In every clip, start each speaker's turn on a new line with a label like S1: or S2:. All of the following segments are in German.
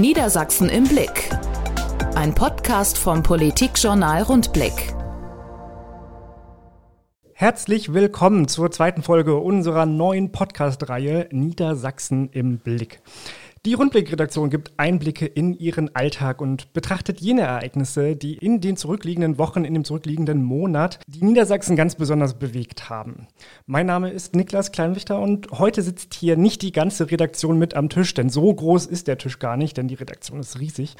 S1: Niedersachsen im Blick. Ein Podcast vom Politikjournal Rundblick.
S2: Herzlich willkommen zur zweiten Folge unserer neuen Podcast-Reihe Niedersachsen im Blick. Die Rundblick-Redaktion gibt Einblicke in ihren Alltag und betrachtet jene Ereignisse, die in den zurückliegenden Wochen, in dem zurückliegenden Monat die Niedersachsen ganz besonders bewegt haben. Mein Name ist Niklas Kleinwichter und heute sitzt hier nicht die ganze Redaktion mit am Tisch, denn so groß ist der Tisch gar nicht, denn die Redaktion ist riesig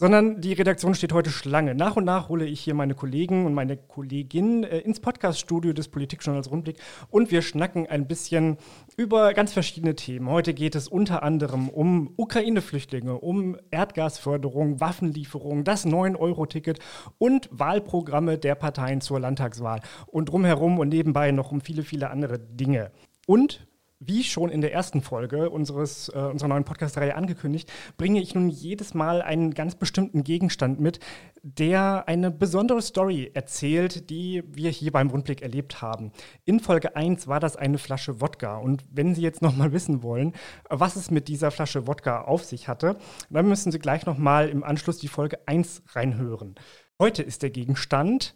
S2: sondern die Redaktion steht heute Schlange. Nach und nach hole ich hier meine Kollegen und meine Kollegin äh, ins Podcaststudio des Politikjournals Rundblick und wir schnacken ein bisschen über ganz verschiedene Themen. Heute geht es unter anderem um Ukraine-Flüchtlinge, um Erdgasförderung, Waffenlieferung, das 9-Euro-Ticket und Wahlprogramme der Parteien zur Landtagswahl und drumherum und nebenbei noch um viele, viele andere Dinge. Und wie schon in der ersten Folge unseres, äh, unserer neuen Podcast-Reihe angekündigt, bringe ich nun jedes Mal einen ganz bestimmten Gegenstand mit, der eine besondere Story erzählt, die wir hier beim Rundblick erlebt haben. In Folge 1 war das eine Flasche Wodka. Und wenn Sie jetzt nochmal wissen wollen, was es mit dieser Flasche Wodka auf sich hatte, dann müssen Sie gleich nochmal im Anschluss die Folge 1 reinhören. Heute ist der Gegenstand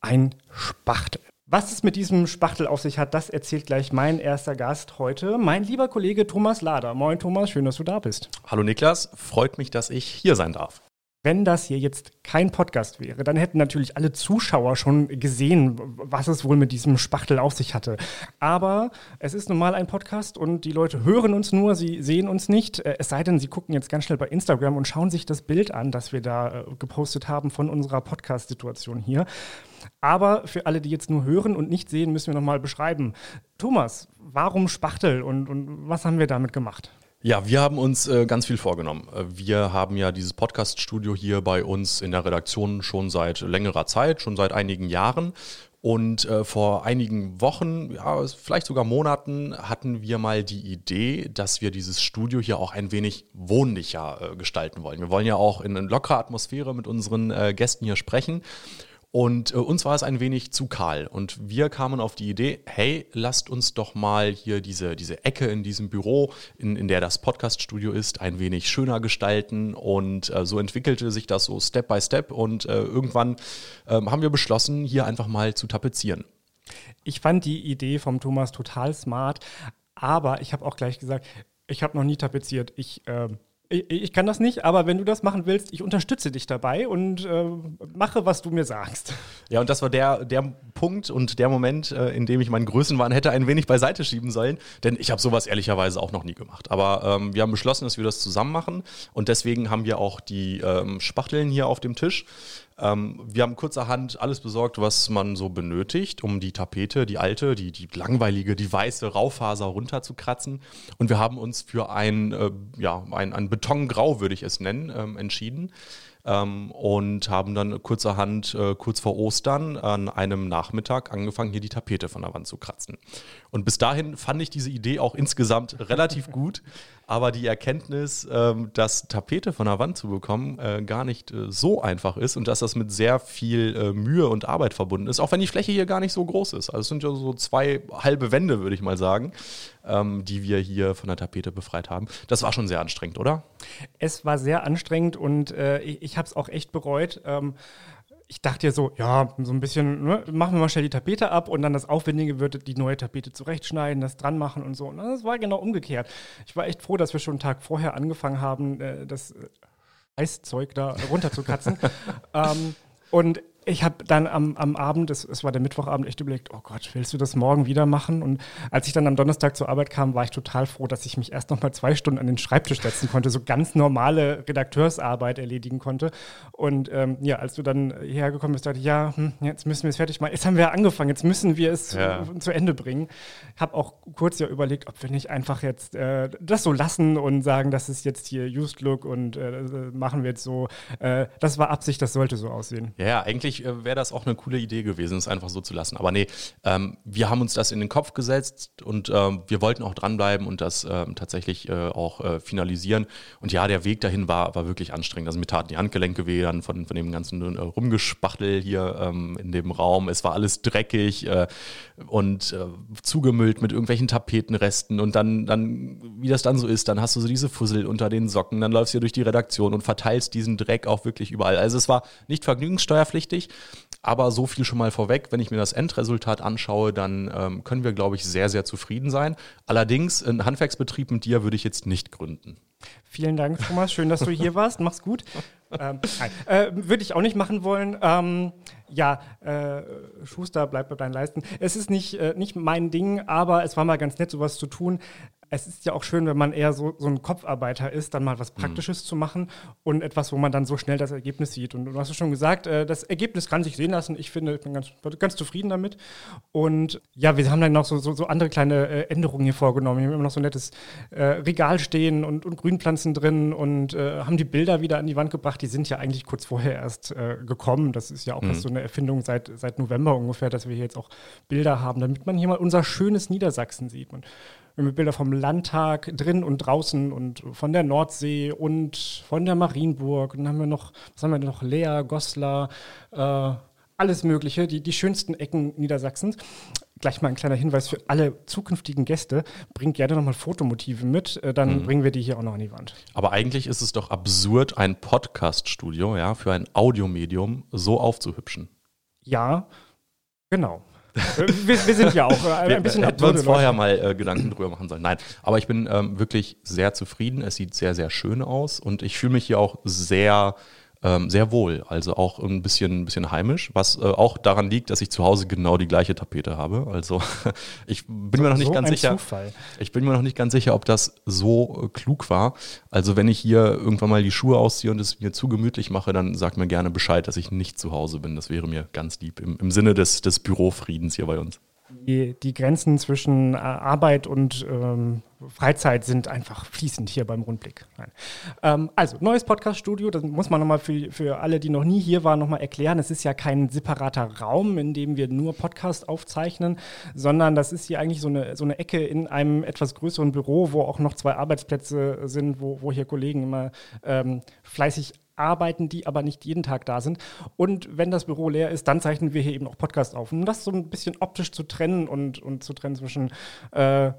S2: ein Spachtel. Was es mit diesem Spachtel auf sich hat, das erzählt gleich mein erster Gast heute, mein lieber Kollege Thomas Lader. Moin Thomas, schön, dass du da bist.
S3: Hallo Niklas, freut mich, dass ich hier sein darf.
S2: Wenn das hier jetzt kein Podcast wäre, dann hätten natürlich alle Zuschauer schon gesehen, was es wohl mit diesem Spachtel auf sich hatte. Aber es ist nun mal ein Podcast und die Leute hören uns nur, sie sehen uns nicht. Äh, es sei denn, sie gucken jetzt ganz schnell bei Instagram und schauen sich das Bild an, das wir da äh, gepostet haben von unserer Podcast-Situation hier. Aber für alle, die jetzt nur hören und nicht sehen, müssen wir nochmal beschreiben. Thomas, warum Spachtel und, und was haben wir damit gemacht?
S3: Ja, wir haben uns äh, ganz viel vorgenommen. Äh, wir haben ja dieses Podcast-Studio hier bei uns in der Redaktion schon seit längerer Zeit, schon seit einigen Jahren. Und äh, vor einigen Wochen, ja, vielleicht sogar Monaten, hatten wir mal die Idee, dass wir dieses Studio hier auch ein wenig wohnlicher äh, gestalten wollen. Wir wollen ja auch in eine lockere Atmosphäre mit unseren äh, Gästen hier sprechen. Und äh, uns war es ein wenig zu kahl. Und wir kamen auf die Idee, hey, lasst uns doch mal hier diese, diese Ecke in diesem Büro, in, in der das Podcaststudio ist, ein wenig schöner gestalten. Und äh, so entwickelte sich das so Step by Step. Und äh, irgendwann ähm, haben wir beschlossen, hier einfach mal zu tapezieren.
S2: Ich fand die Idee vom Thomas total smart, aber ich habe auch gleich gesagt, ich habe noch nie tapeziert. Ich ähm, ich, ich, kann das nicht, aber wenn du das machen willst, ich unterstütze dich dabei und äh, mache, was du mir sagst.
S3: Ja, und das war der, der Punkt und der Moment, äh, in dem ich meinen Größenwahn hätte ein wenig beiseite schieben sollen, denn ich habe sowas ehrlicherweise auch noch nie gemacht. Aber ähm, wir haben beschlossen, dass wir das zusammen machen und deswegen haben wir auch die ähm, Spachteln hier auf dem Tisch. Ähm, wir haben kurzerhand alles besorgt, was man so benötigt, um die Tapete, die alte, die, die langweilige, die weiße Raufaser runterzukratzen. Und wir haben uns für ein, äh, ja, ein, ein Betongrau, würde ich es nennen, ähm, entschieden ähm, und haben dann kurzerhand, äh, kurz vor Ostern, an einem Nachmittag angefangen, hier die Tapete von der Wand zu kratzen. Und bis dahin fand ich diese Idee auch insgesamt relativ gut, aber die Erkenntnis, ähm, dass Tapete von der Wand zu bekommen, äh, gar nicht äh, so einfach ist und dass das mit sehr viel äh, Mühe und Arbeit verbunden ist, auch wenn die Fläche hier gar nicht so groß ist. Also es sind ja so zwei halbe Wände, würde ich mal sagen, ähm, die wir hier von der Tapete befreit haben. Das war schon sehr anstrengend, oder?
S2: Es war sehr anstrengend und äh, ich, ich habe es auch echt bereut. Ähm, ich dachte ja so, ja, so ein bisschen, ne, machen wir mal schnell die Tapete ab und dann das Aufwendige wird die neue Tapete zurechtschneiden, das dran machen und so. Und das war genau umgekehrt. Ich war echt froh, dass wir schon einen Tag vorher angefangen haben, äh, das Eiszeug da runterzukratzen. ähm, und ich habe dann am, am Abend, es, es war der Mittwochabend, echt überlegt, oh Gott, willst du das morgen wieder machen? Und als ich dann am Donnerstag zur Arbeit kam, war ich total froh, dass ich mich erst noch mal zwei Stunden an den Schreibtisch setzen konnte, so ganz normale Redakteursarbeit erledigen konnte. Und ähm, ja, als du dann hierher gekommen bist, dachte ich, ja, hm, jetzt müssen wir es fertig machen. Jetzt haben wir angefangen, jetzt müssen wir es ja. zu, zu, Ende bringen. Habe auch kurz ja überlegt, ob wir nicht einfach jetzt äh, das so lassen und sagen, das ist jetzt hier Used Look und äh, machen wir jetzt so. Äh, das war Absicht, das sollte so aussehen.
S3: Ja, eigentlich eigentlich äh, wäre das auch eine coole Idee gewesen, es einfach so zu lassen. Aber nee, ähm, wir haben uns das in den Kopf gesetzt und ähm, wir wollten auch dranbleiben und das ähm, tatsächlich äh, auch äh, finalisieren. Und ja, der Weg dahin war, war wirklich anstrengend. Also mir taten die Handgelenke weh dann von, von dem ganzen äh, Rumgespachtel hier ähm, in dem Raum. Es war alles dreckig äh, und zugemüllt mit irgendwelchen Tapetenresten. Und dann, dann, wie das dann so ist, dann hast du so diese Fussel unter den Socken, dann läufst du durch die Redaktion und verteilst diesen Dreck auch wirklich überall. Also es war nicht vergnügungssteuerpflichtig, aber so viel schon mal vorweg, wenn ich mir das Endresultat anschaue, dann ähm, können wir, glaube ich, sehr, sehr zufrieden sein. Allerdings, einen Handwerksbetrieb mit dir würde ich jetzt nicht gründen.
S2: Vielen Dank, Thomas. Schön, dass du hier warst. Mach's gut. Ähm, äh, Würde ich auch nicht machen wollen. Ähm, ja, äh, Schuster, bleib bei deinen Leisten. Es ist nicht, äh, nicht mein Ding, aber es war mal ganz nett, sowas zu tun es ist ja auch schön, wenn man eher so, so ein Kopfarbeiter ist, dann mal was mhm. Praktisches mhm. zu machen und etwas, wo man dann so schnell das Ergebnis sieht. Und du hast es schon gesagt, äh, das Ergebnis kann sich sehen lassen. Ich finde, ich bin ganz, ganz zufrieden damit. Und ja, wir haben dann noch so, so, so andere kleine äh, Änderungen hier vorgenommen. Wir haben immer noch so ein nettes äh, Regal stehen und, und Grünpflanzen drin und äh, haben die Bilder wieder an die Wand gebracht. Die sind ja eigentlich kurz vorher erst äh, gekommen. Das ist ja auch mhm. so eine Erfindung seit, seit November ungefähr, dass wir hier jetzt auch Bilder haben, damit man hier mal unser schönes Niedersachsen sieht. Und wir haben Bilder vom Landtag drin und draußen und von der Nordsee und von der Marienburg. Und dann haben wir noch, was haben wir noch? Lea, Goslar, äh, alles Mögliche, die, die schönsten Ecken Niedersachsens. Gleich mal ein kleiner Hinweis für alle zukünftigen Gäste. Bringt gerne nochmal Fotomotive mit, äh, dann mhm. bringen wir die hier auch noch an die Wand.
S3: Aber eigentlich ist es doch absurd, ein Podcast-Studio ja, für ein Audiomedium so aufzuhübschen.
S2: Ja, genau wir, wir, sind ja auch ein bisschen
S3: wir, absurde, uns vorher mal äh, Gedanken drüber machen sollen. Nein, aber ich bin ähm, wirklich sehr zufrieden. Es sieht sehr, sehr schön aus und ich fühle mich hier auch sehr ähm, sehr wohl, also auch ein bisschen, ein bisschen heimisch, was äh, auch daran liegt, dass ich zu Hause genau die gleiche Tapete habe. Also ich bin so, mir noch nicht so ganz sicher. Zufall. Ich bin mir noch nicht ganz sicher, ob das so äh, klug war. Also wenn ich hier irgendwann mal die Schuhe ausziehe und es mir zu gemütlich mache, dann sag mir gerne Bescheid, dass ich nicht zu Hause bin. Das wäre mir ganz lieb im, im Sinne des, des Bürofriedens hier bei uns
S2: die, die Grenzen zwischen äh, Arbeit und ähm, Freizeit sind einfach fließend hier beim Rundblick. Ähm, also, neues Podcast-Studio, das muss man nochmal für, für alle, die noch nie hier waren, nochmal erklären. Es ist ja kein separater Raum, in dem wir nur Podcast aufzeichnen, sondern das ist hier eigentlich so eine, so eine Ecke in einem etwas größeren Büro, wo auch noch zwei Arbeitsplätze sind, wo, wo hier Kollegen immer ähm, fleißig arbeiten, die aber nicht jeden Tag da sind. Und wenn das Büro leer ist, dann zeichnen wir hier eben auch Podcast auf. Um das so ein bisschen optisch zu trennen und, und zu trennen zwischen äh,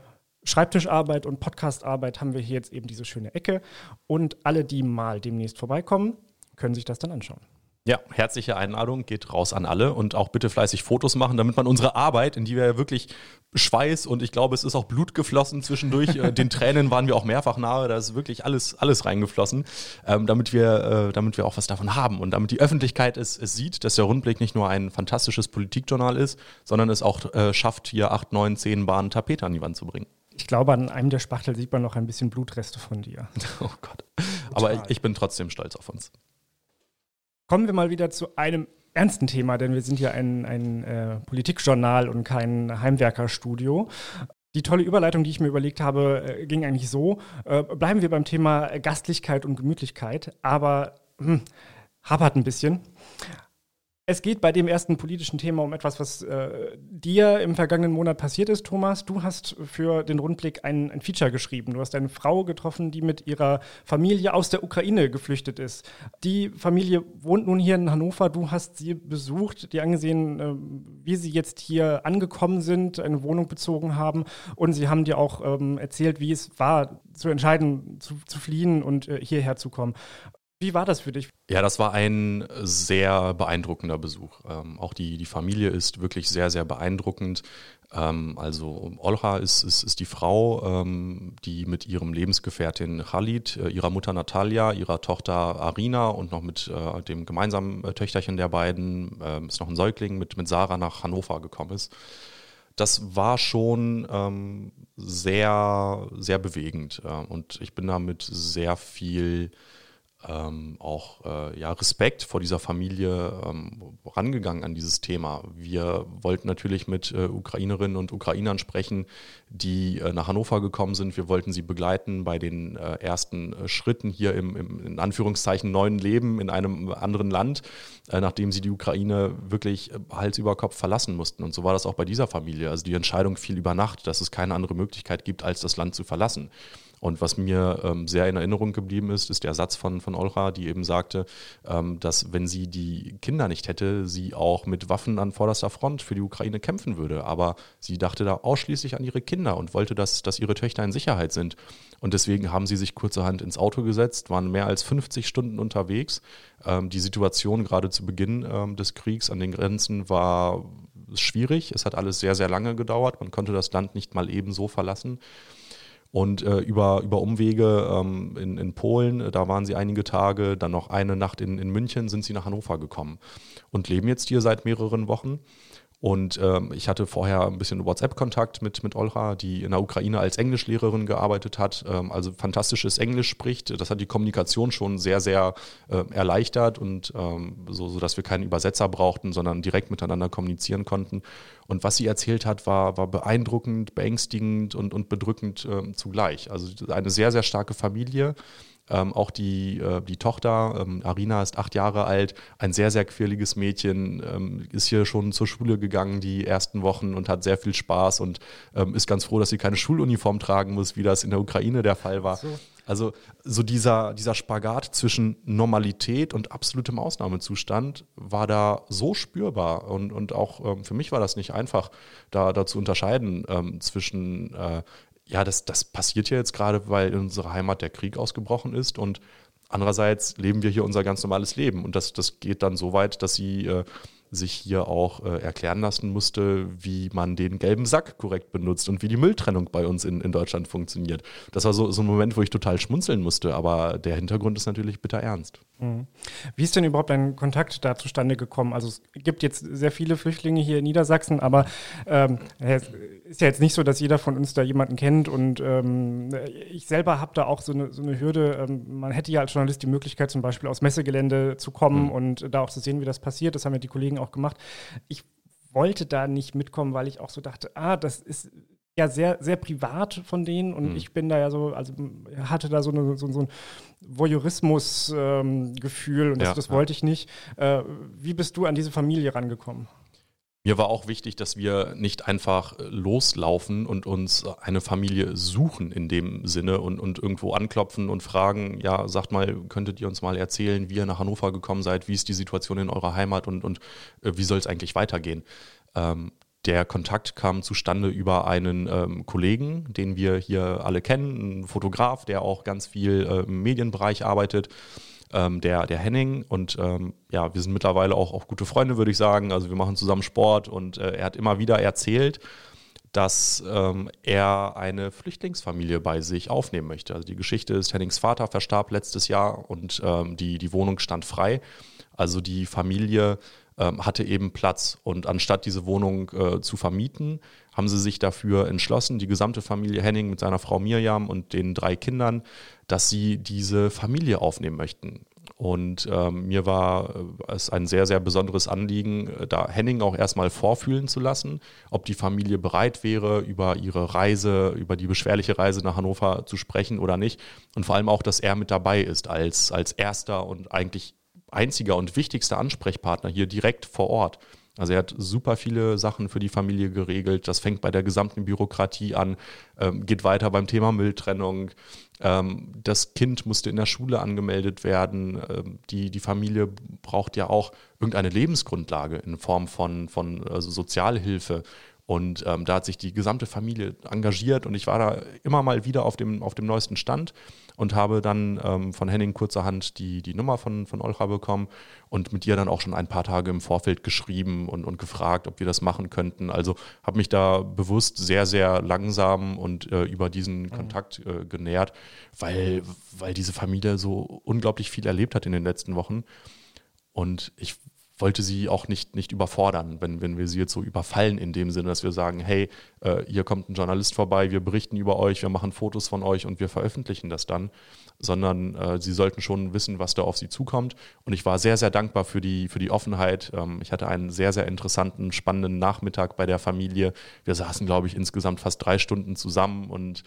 S2: Schreibtischarbeit und Podcastarbeit, haben wir hier jetzt eben diese schöne Ecke. Und alle, die mal demnächst vorbeikommen, können sich das dann anschauen.
S3: Ja, herzliche Einladung, geht raus an alle und auch bitte fleißig Fotos machen, damit man unsere Arbeit, in die wir ja wirklich Schweiß und ich glaube, es ist auch Blut geflossen zwischendurch, äh, den Tränen waren wir auch mehrfach nahe, da ist wirklich alles, alles reingeflossen, ähm, damit, wir, äh, damit wir auch was davon haben und damit die Öffentlichkeit es, es sieht, dass der Rundblick nicht nur ein fantastisches Politikjournal ist, sondern es auch äh, schafft, hier acht, neun, zehn Bahnen Tapete an die Wand zu bringen.
S2: Ich glaube, an einem der Spachtel sieht man noch ein bisschen Blutreste von dir.
S3: Oh Gott. Aber ich, ich bin trotzdem stolz auf uns.
S2: Kommen wir mal wieder zu einem ernsten Thema, denn wir sind ja ein, ein äh, Politikjournal und kein Heimwerkerstudio. Die tolle Überleitung, die ich mir überlegt habe, äh, ging eigentlich so. Äh, bleiben wir beim Thema Gastlichkeit und Gemütlichkeit, aber hm, hapert ein bisschen. Es geht bei dem ersten politischen Thema um etwas, was äh, dir im vergangenen Monat passiert ist, Thomas. Du hast für den Rundblick ein, ein, Feature geschrieben. Du hast eine Frau getroffen, die mit ihrer Familie aus der Ukraine geflüchtet ist. Die Familie wohnt nun hier in Hannover. Du hast sie besucht, dir angesehen, äh, wie sie jetzt hier angekommen sind, eine Wohnung bezogen haben. Und sie haben dir auch ähm, erzählt, wie es war, zu entscheiden, zu, zu fliehen und äh, hierher zu kommen. Wie war das für dich?
S3: Ja, das war ein sehr beeindruckender Besuch. Ähm, auch die, die Familie ist wirklich sehr, sehr beeindruckend. Ähm, also Olha ist, ist, ist die Frau, ähm, die mit ihrem Lebensgefährtin Khalid, äh, ihrer Mutter Natalia, ihrer Tochter Arina und noch mit äh, dem gemeinsamen äh, Töchterchen der beiden, äh, ist noch ein Säugling, mit, mit Sarah nach Hannover gekommen ist. Das war schon ähm, sehr, sehr bewegend. Äh, und ich bin damit sehr viel ähm, auch äh, ja, Respekt vor dieser Familie ähm, rangegangen an dieses Thema. Wir wollten natürlich mit äh, Ukrainerinnen und Ukrainern sprechen, die äh, nach Hannover gekommen sind. Wir wollten sie begleiten bei den äh, ersten äh, Schritten hier im, im, in Anführungszeichen neuen Leben in einem anderen Land, äh, nachdem sie die Ukraine wirklich Hals über Kopf verlassen mussten. Und so war das auch bei dieser Familie. Also die Entscheidung fiel über Nacht, dass es keine andere Möglichkeit gibt, als das Land zu verlassen. Und was mir ähm, sehr in Erinnerung geblieben ist, ist der Satz von, von Olra, die eben sagte, ähm, dass wenn sie die Kinder nicht hätte, sie auch mit Waffen an vorderster Front für die Ukraine kämpfen würde. Aber sie dachte da ausschließlich an ihre Kinder und wollte, dass, dass ihre Töchter in Sicherheit sind. Und deswegen haben sie sich kurzerhand ins Auto gesetzt, waren mehr als 50 Stunden unterwegs. Ähm, die Situation gerade zu Beginn ähm, des Kriegs an den Grenzen war schwierig. Es hat alles sehr, sehr lange gedauert. Man konnte das Land nicht mal ebenso verlassen. Und äh, über, über Umwege ähm, in, in Polen, äh, da waren sie einige Tage, dann noch eine Nacht in, in München, sind sie nach Hannover gekommen und leben jetzt hier seit mehreren Wochen. Und ähm, ich hatte vorher ein bisschen WhatsApp-Kontakt mit, mit Olra, die in der Ukraine als Englischlehrerin gearbeitet hat, ähm, also fantastisches Englisch spricht. Das hat die Kommunikation schon sehr, sehr äh, erleichtert und ähm, so, so, dass wir keinen Übersetzer brauchten, sondern direkt miteinander kommunizieren konnten. Und was sie erzählt hat, war, war beeindruckend, beängstigend und, und bedrückend äh, zugleich. Also eine sehr, sehr starke Familie ähm, auch die, äh, die Tochter, ähm, Arina ist acht Jahre alt, ein sehr, sehr quirliges Mädchen, ähm, ist hier schon zur Schule gegangen die ersten Wochen und hat sehr viel Spaß und ähm, ist ganz froh, dass sie keine Schuluniform tragen muss, wie das in der Ukraine der Fall war. So. Also so dieser, dieser Spagat zwischen Normalität und absolutem Ausnahmezustand war da so spürbar. Und, und auch ähm, für mich war das nicht einfach, da, da zu unterscheiden ähm, zwischen äh, ja, das, das passiert ja jetzt gerade, weil in unserer Heimat der Krieg ausgebrochen ist und andererseits leben wir hier unser ganz normales Leben und das, das geht dann so weit, dass sie äh, sich hier auch äh, erklären lassen musste, wie man den gelben Sack korrekt benutzt und wie die Mülltrennung bei uns in, in Deutschland funktioniert. Das war so, so ein Moment, wo ich total schmunzeln musste, aber der Hintergrund ist natürlich bitter ernst.
S2: Mhm. Wie ist denn überhaupt ein Kontakt da zustande gekommen? Also es gibt jetzt sehr viele Flüchtlinge hier in Niedersachsen, aber ähm, es ist ja jetzt nicht so, dass jeder von uns da jemanden kennt und ähm, ich selber habe da auch so eine, so eine Hürde. Ähm, man hätte ja als Journalist die Möglichkeit, zum Beispiel aus Messegelände zu kommen mhm. und da auch zu sehen, wie das passiert. Das haben ja die Kollegen auch gemacht. Ich wollte da nicht mitkommen, weil ich auch so dachte, ah, das ist ja sehr, sehr privat von denen und mhm. ich bin da ja so, also hatte da so, eine, so, so ein Voyeurismus-Gefühl ähm, und das, ja, das wollte ich nicht. Äh, wie bist du an diese Familie rangekommen?
S3: Mir war auch wichtig, dass wir nicht einfach äh, loslaufen und uns eine Familie suchen in dem Sinne und, und irgendwo anklopfen und fragen, ja, sagt mal, könntet ihr uns mal erzählen, wie ihr nach Hannover gekommen seid, wie ist die Situation in eurer Heimat und, und äh, wie soll es eigentlich weitergehen? Ähm, der Kontakt kam zustande über einen ähm, Kollegen, den wir hier alle kennen, ein Fotograf, der auch ganz viel äh, im Medienbereich arbeitet ähm, der, der Henning. Und ähm, ja, wir sind mittlerweile auch, auch gute Freunde, würde ich sagen. Also wir machen zusammen Sport und äh, er hat immer wieder erzählt, dass ähm, er eine Flüchtlingsfamilie bei sich aufnehmen möchte. Also die Geschichte ist, Hennings Vater verstarb letztes Jahr und ähm, die, die Wohnung stand frei. Also die Familie ähm, hatte eben Platz. Und anstatt diese Wohnung äh, zu vermieten, haben sie sich dafür entschlossen, die gesamte Familie Henning mit seiner Frau Mirjam und den drei Kindern, dass sie diese Familie aufnehmen möchten. Und ähm, mir war äh, es ein sehr, sehr besonderes Anliegen, äh, da Henning auch erstmal vorfühlen zu lassen, ob die Familie bereit wäre, über ihre Reise, über die beschwerliche Reise nach Hannover zu sprechen oder nicht. Und vor allem auch, dass er mit dabei ist als, als erster und eigentlich einziger und wichtigster Ansprechpartner hier direkt vor Ort. Also er hat super viele Sachen für die Familie geregelt. Das fängt bei der gesamten Bürokratie an, ähm, geht weiter beim Thema Mülltrennung. Ähm, das Kind musste in der Schule angemeldet werden. Ähm, die, die Familie braucht ja auch irgendeine Lebensgrundlage in Form von, von also Sozialhilfe. Und ähm, da hat sich die gesamte Familie engagiert und ich war da immer mal wieder auf dem, auf dem neuesten Stand und habe dann ähm, von Henning kurzerhand die, die Nummer von, von Olcha bekommen und mit ihr dann auch schon ein paar Tage im Vorfeld geschrieben und, und gefragt, ob wir das machen könnten. Also habe mich da bewusst sehr, sehr langsam und äh, über diesen mhm. Kontakt äh, genährt, weil, weil diese Familie so unglaublich viel erlebt hat in den letzten Wochen. Und ich wollte sie auch nicht, nicht überfordern, wenn, wenn wir sie jetzt so überfallen in dem Sinne, dass wir sagen, hey, äh, hier kommt ein Journalist vorbei, wir berichten über euch, wir machen Fotos von euch und wir veröffentlichen das dann, sondern äh, sie sollten schon wissen, was da auf sie zukommt. Und ich war sehr, sehr dankbar für die, für die Offenheit. Ähm, ich hatte einen sehr, sehr interessanten, spannenden Nachmittag bei der Familie. Wir saßen, glaube ich, insgesamt fast drei Stunden zusammen und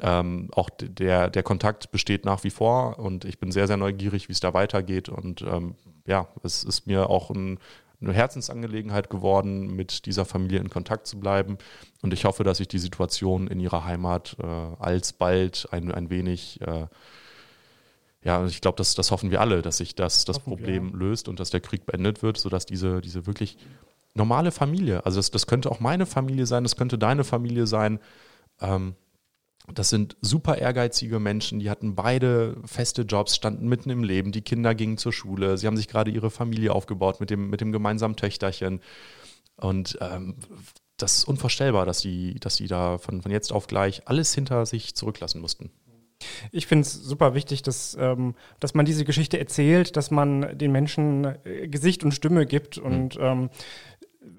S3: ähm, auch der, der Kontakt besteht nach wie vor und ich bin sehr, sehr neugierig, wie es da weitergeht. Und ähm, ja, es ist mir auch ein, eine Herzensangelegenheit geworden, mit dieser Familie in Kontakt zu bleiben. Und ich hoffe, dass sich die Situation in ihrer Heimat äh, alsbald ein, ein wenig, äh, ja, ich glaube, das, das hoffen wir alle, dass sich das, das Problem wir, löst und dass der Krieg beendet wird, sodass diese, diese wirklich normale Familie, also das, das könnte auch meine Familie sein, das könnte deine Familie sein, ähm, das sind super ehrgeizige Menschen, die hatten beide feste Jobs, standen mitten im Leben, die Kinder gingen zur Schule, sie haben sich gerade ihre Familie aufgebaut mit dem, mit dem gemeinsamen Töchterchen. Und ähm, das ist unvorstellbar, dass die, dass die da von, von jetzt auf gleich alles hinter sich zurücklassen mussten.
S2: Ich finde es super wichtig, dass, ähm, dass man diese Geschichte erzählt, dass man den Menschen äh, Gesicht und Stimme gibt und mhm. ähm,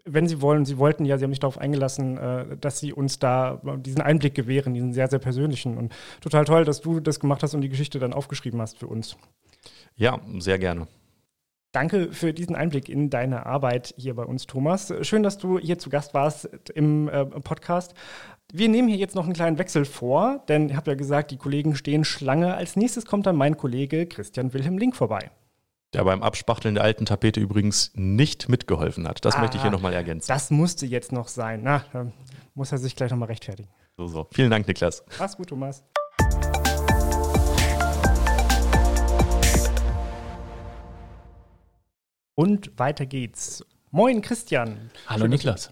S2: wenn Sie wollen, Sie wollten ja, Sie haben sich darauf eingelassen, äh, dass Sie uns da diesen Einblick gewähren, diesen sehr, sehr persönlichen. Und total toll, dass du das gemacht hast und die Geschichte dann aufgeschrieben hast für uns.
S3: Ja, sehr gerne.
S2: Danke für diesen Einblick in deine Arbeit hier bei uns, Thomas. Schön, dass du hier zu Gast warst im äh, Podcast. Wir nehmen hier jetzt noch einen kleinen Wechsel vor, denn ich habe ja gesagt, die Kollegen stehen Schlange. Als nächstes kommt dann mein Kollege Christian Wilhelm Link vorbei
S3: der beim Abspachteln der alten Tapete übrigens nicht mitgeholfen hat. Das ah, möchte ich hier nochmal ergänzen.
S2: Das musste jetzt noch sein. Na, dann muss er sich gleich nochmal rechtfertigen.
S3: So, so. Vielen Dank, Niklas.
S2: Mach's gut, Thomas. Und weiter geht's. Moin, Christian.
S4: Hallo, Schön, Niklas.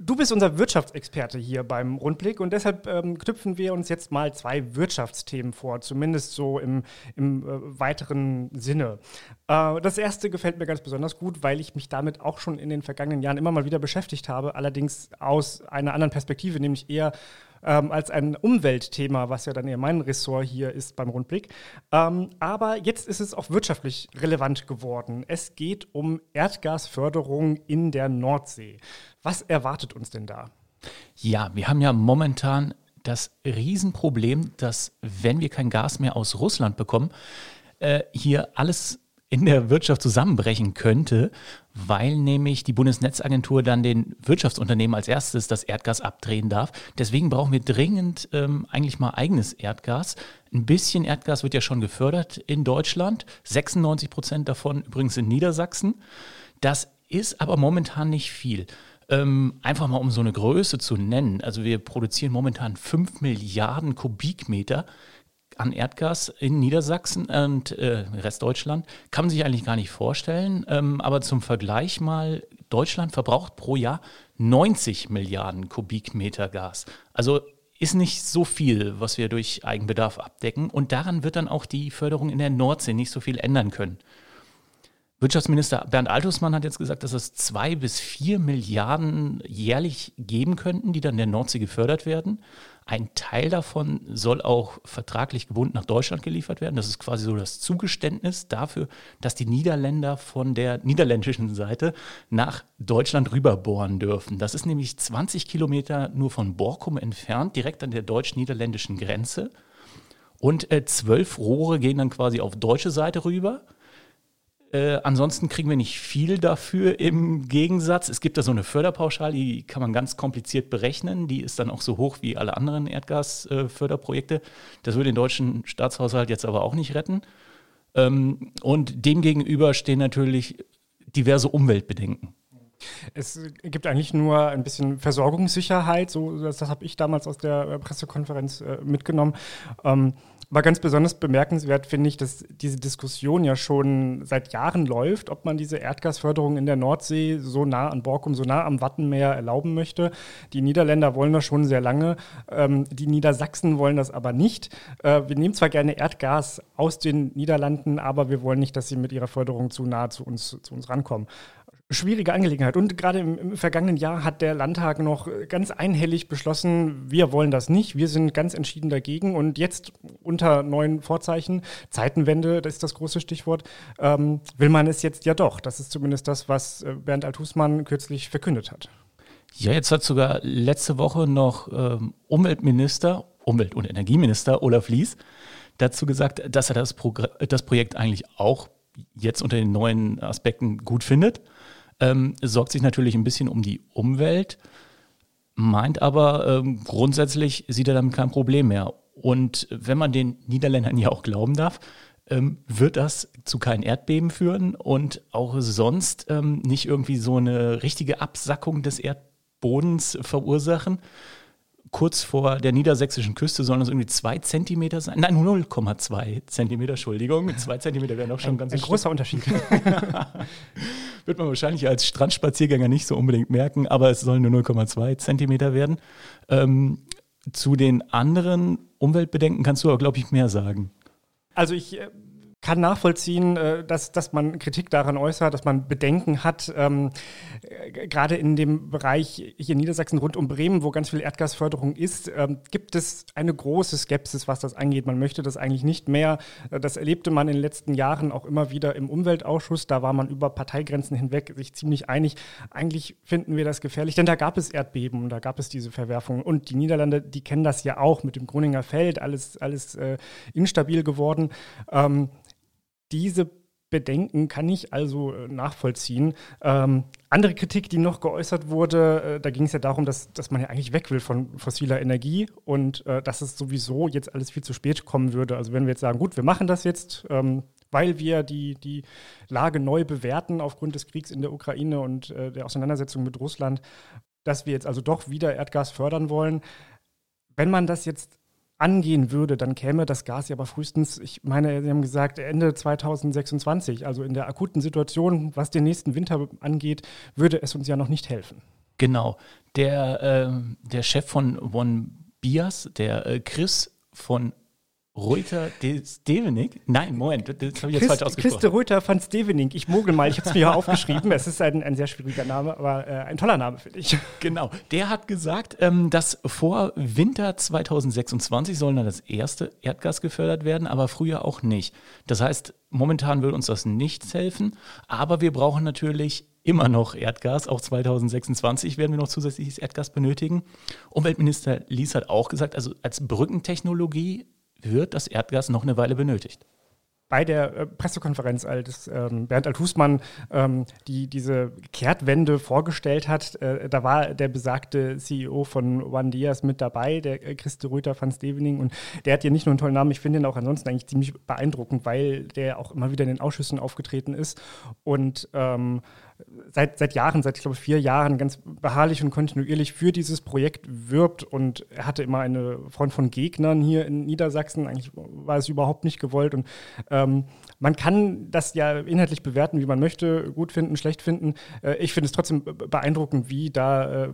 S2: Du, bist unser Wirtschaftsexperte hier beim Rundblick und deshalb ähm, knüpfen wir uns jetzt mal zwei Wirtschaftsthemen vor, zumindest so im, im äh, weiteren Sinne. Äh, das erste gefällt mir ganz besonders gut, weil ich mich damit auch schon in den vergangenen Jahren immer mal wieder beschäftigt habe, allerdings aus einer anderen Perspektive, nämlich eher ähm, als ein Umweltthema, was ja dann eher mein Ressort hier ist beim Rundblick. Ähm, aber jetzt ist es auch wirtschaftlich relevant geworden. Es geht um Erdgasförderung in der Nordsee. Was erwartet uns denn da?
S4: Ja, wir haben ja momentan das Riesenproblem, dass wenn wir kein Gas mehr aus Russland bekommen, äh, hier alles in der Wirtschaft zusammenbrechen könnte, weil nämlich die Bundesnetzagentur dann den Wirtschaftsunternehmen als erstes das Erdgas abdrehen darf. Deswegen brauchen wir dringend ähm, eigentlich mal eigenes Erdgas. Ein bisschen Erdgas wird ja schon gefördert in Deutschland, 96 Prozent davon übrigens in Niedersachsen. Das ist aber momentan nicht viel. Ähm, einfach mal um so eine Größe zu nennen. Also wir produzieren momentan 5 Milliarden Kubikmeter an Erdgas in Niedersachsen und äh, Restdeutschland kann man sich eigentlich gar nicht vorstellen. Ähm, aber zum Vergleich mal, Deutschland verbraucht pro Jahr 90 Milliarden Kubikmeter Gas. Also ist nicht so viel, was wir durch Eigenbedarf abdecken. Und daran wird dann auch die Förderung in der Nordsee nicht so viel ändern können. Wirtschaftsminister Bernd Altusmann hat jetzt gesagt, dass es zwei bis vier Milliarden jährlich geben könnten, die dann der Nordsee gefördert werden. Ein Teil davon soll auch vertraglich gebunden nach Deutschland geliefert werden. Das ist quasi so das Zugeständnis dafür, dass die Niederländer von der niederländischen Seite nach Deutschland rüberbohren dürfen. Das ist nämlich 20 Kilometer nur von Borkum entfernt, direkt an der deutsch-niederländischen Grenze. Und äh, zwölf Rohre gehen dann quasi auf deutsche Seite rüber äh, ansonsten kriegen wir nicht viel dafür im Gegensatz. Es gibt da so eine Förderpauschale, die kann man ganz kompliziert berechnen. Die ist dann auch so hoch wie alle anderen Erdgasförderprojekte. Äh, das würde den deutschen Staatshaushalt jetzt aber auch nicht retten. Ähm, und demgegenüber stehen natürlich diverse Umweltbedenken.
S2: Es gibt eigentlich nur ein bisschen Versorgungssicherheit, so das, das habe ich damals aus der Pressekonferenz äh, mitgenommen. Ähm, aber ganz besonders bemerkenswert finde ich, dass diese Diskussion ja schon seit Jahren läuft, ob man diese Erdgasförderung in der Nordsee so nah an Borkum, so nah am Wattenmeer erlauben möchte. Die Niederländer wollen das schon sehr lange, ähm, die Niedersachsen wollen das aber nicht. Äh, wir nehmen zwar gerne Erdgas aus den Niederlanden, aber wir wollen nicht, dass sie mit ihrer Förderung zu nah zu uns, zu uns rankommen. Schwierige Angelegenheit. Und gerade im, im, vergangenen Jahr hat der Landtag noch ganz einhellig beschlossen, wir wollen das nicht, wir sind ganz entschieden dagegen. Und jetzt unter neuen Vorzeichen, Zeitenwende, das ist das große Stichwort, ähm, will man es jetzt ja doch. Das ist zumindest das, was äh, Bernd Althusmann kürzlich verkündet hat.
S4: Ja, jetzt hat sogar letzte Woche noch ähm, Umweltminister, Umwelt- und Energieminister Olaf Lies dazu gesagt, dass er das, Progr das Projekt eigentlich auch jetzt unter den neuen Aspekten gut findet ähm, sorgt sich natürlich ein bisschen um die Umwelt, meint aber ähm, grundsätzlich sieht er damit kein Problem mehr. Und wenn man den Niederländern ja auch glauben darf, ähm, wird das zu keinen Erdbeben führen und auch sonst ähm, nicht irgendwie so eine richtige Absackung des Erdbodens verursachen. Kurz vor der niedersächsischen Küste sollen es irgendwie zwei Zentimeter sein. Nein, 0,2 Zentimeter, Entschuldigung. Zwei Zentimeter wären auch schon
S2: ein,
S4: ganz
S2: ein großer Unterschied.
S4: Wird man wahrscheinlich als Strandspaziergänger nicht so unbedingt merken, aber es sollen nur 0,2 Zentimeter werden. Ähm, zu den anderen Umweltbedenken kannst du aber, glaube ich, mehr sagen.
S2: Also ich äh, kann nachvollziehen, äh, dass, dass man Kritik daran äußert, dass man Bedenken hat. Ähm, äh, gerade in dem Bereich hier in Niedersachsen rund um Bremen, wo ganz viel Erdgasförderung ist, ähm, gibt es eine große Skepsis, was das angeht. Man möchte das eigentlich nicht mehr. Äh, das erlebte man in den letzten Jahren auch immer wieder im Umweltausschuss. Da war man über Parteigrenzen hinweg sich ziemlich einig. Eigentlich finden wir das gefährlich, denn da gab es Erdbeben und da gab es diese Verwerfungen. Und die Niederlande, die kennen das ja auch mit dem Groninger Feld, alles, alles äh, instabil geworden. Ähm, diese Bedenken kann ich also äh, nachvollziehen. Ähm, andere Kritik, die noch geäußert wurde, äh, da ging es ja darum, dass, dass man ja eigentlich weg will von fossiler Energie und äh, dass es sowieso jetzt alles viel zu spät kommen würde. Also wenn wir jetzt sagen, gut, wir machen das jetzt, ähm, weil wir die, die Lage neu bewerten aufgrund des Kriegs in der Ukraine und äh, der Auseinandersetzung mit Russland, dass wir jetzt also doch wieder Erdgas fördern wollen. Wenn man das jetzt angehen würde, dann käme das Gas ja aber frühestens, ich meine, Sie haben gesagt, Ende 2026. Also in der akuten Situation, was den nächsten Winter angeht, würde es uns ja noch nicht helfen.
S4: Genau. Der, äh, der Chef von One Bias, der äh, Chris von Reuter de Stevening? Nein, Moment, das habe ich jetzt
S2: Christ,
S4: falsch ausgesprochen.
S2: Christe Reuter von Stevening. Ich mogel mal, ich habe es mir hier aufgeschrieben. Es ist ein, ein sehr schwieriger Name, aber äh, ein toller Name, finde ich.
S4: Genau, der hat gesagt, ähm, dass vor Winter 2026 soll dann das erste Erdgas gefördert werden, aber früher auch nicht. Das heißt, momentan will uns das nichts helfen, aber wir brauchen natürlich immer noch Erdgas. Auch 2026 werden wir noch zusätzliches Erdgas benötigen. Umweltminister Lies hat auch gesagt, also als Brückentechnologie wird das Erdgas noch eine Weile benötigt
S2: bei der äh, Pressekonferenz, als ähm, Bernd Althusmann ähm, die, diese Kehrtwende vorgestellt hat, äh, da war der besagte CEO von One Diaz mit dabei, der äh, Christe Rüther van Stevening. Und der hat ja nicht nur einen tollen Namen, ich finde ihn auch ansonsten eigentlich ziemlich beeindruckend, weil der auch immer wieder in den Ausschüssen aufgetreten ist und ähm, seit, seit Jahren, seit ich glaube vier Jahren ganz beharrlich und kontinuierlich für dieses Projekt wirbt und er hatte immer eine Front von Gegnern hier in Niedersachsen. Eigentlich war es überhaupt nicht gewollt und ähm, man kann das ja inhaltlich bewerten, wie man möchte, gut finden, schlecht finden. Äh, ich finde es trotzdem beeindruckend, wie da äh,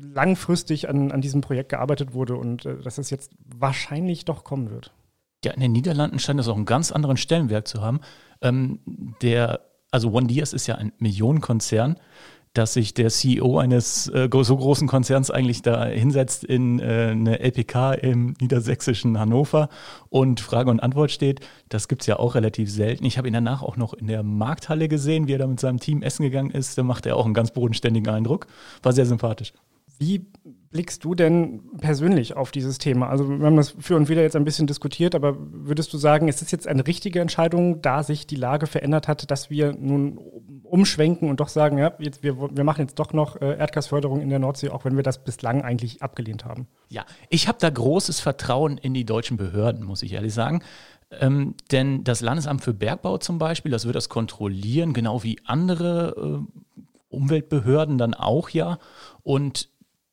S2: langfristig an, an diesem Projekt gearbeitet wurde und äh, dass es jetzt wahrscheinlich doch kommen wird.
S4: Ja, in den Niederlanden scheint es auch einen ganz anderen Stellenwert zu haben. Ähm, der also One Diaz ist ja ein Millionenkonzern, dass sich der CEO eines äh, so großen Konzerns eigentlich da hinsetzt in äh, eine LPK im niedersächsischen Hannover und Frage und Antwort steht. Das gibt es ja auch relativ selten. Ich habe ihn danach auch noch in der Markthalle gesehen, wie er da mit seinem Team essen gegangen ist. Da macht er auch einen ganz bodenständigen Eindruck. War sehr sympathisch.
S2: Wie blickst du denn persönlich auf dieses Thema? Also wir haben das für und wieder jetzt ein bisschen diskutiert, aber würdest du sagen, ist es jetzt eine richtige Entscheidung, da sich die Lage verändert hat, dass wir nun umschwenken und doch sagen, ja, jetzt, wir, wir machen jetzt doch noch äh, Erdgasförderung in der Nordsee, auch wenn wir das bislang eigentlich abgelehnt haben?
S4: Ja, ich habe da großes Vertrauen in die deutschen Behörden, muss ich ehrlich sagen. Ähm, denn das Landesamt für Bergbau zum Beispiel, das wird das kontrollieren, genau wie andere äh, Umweltbehörden dann auch ja. Und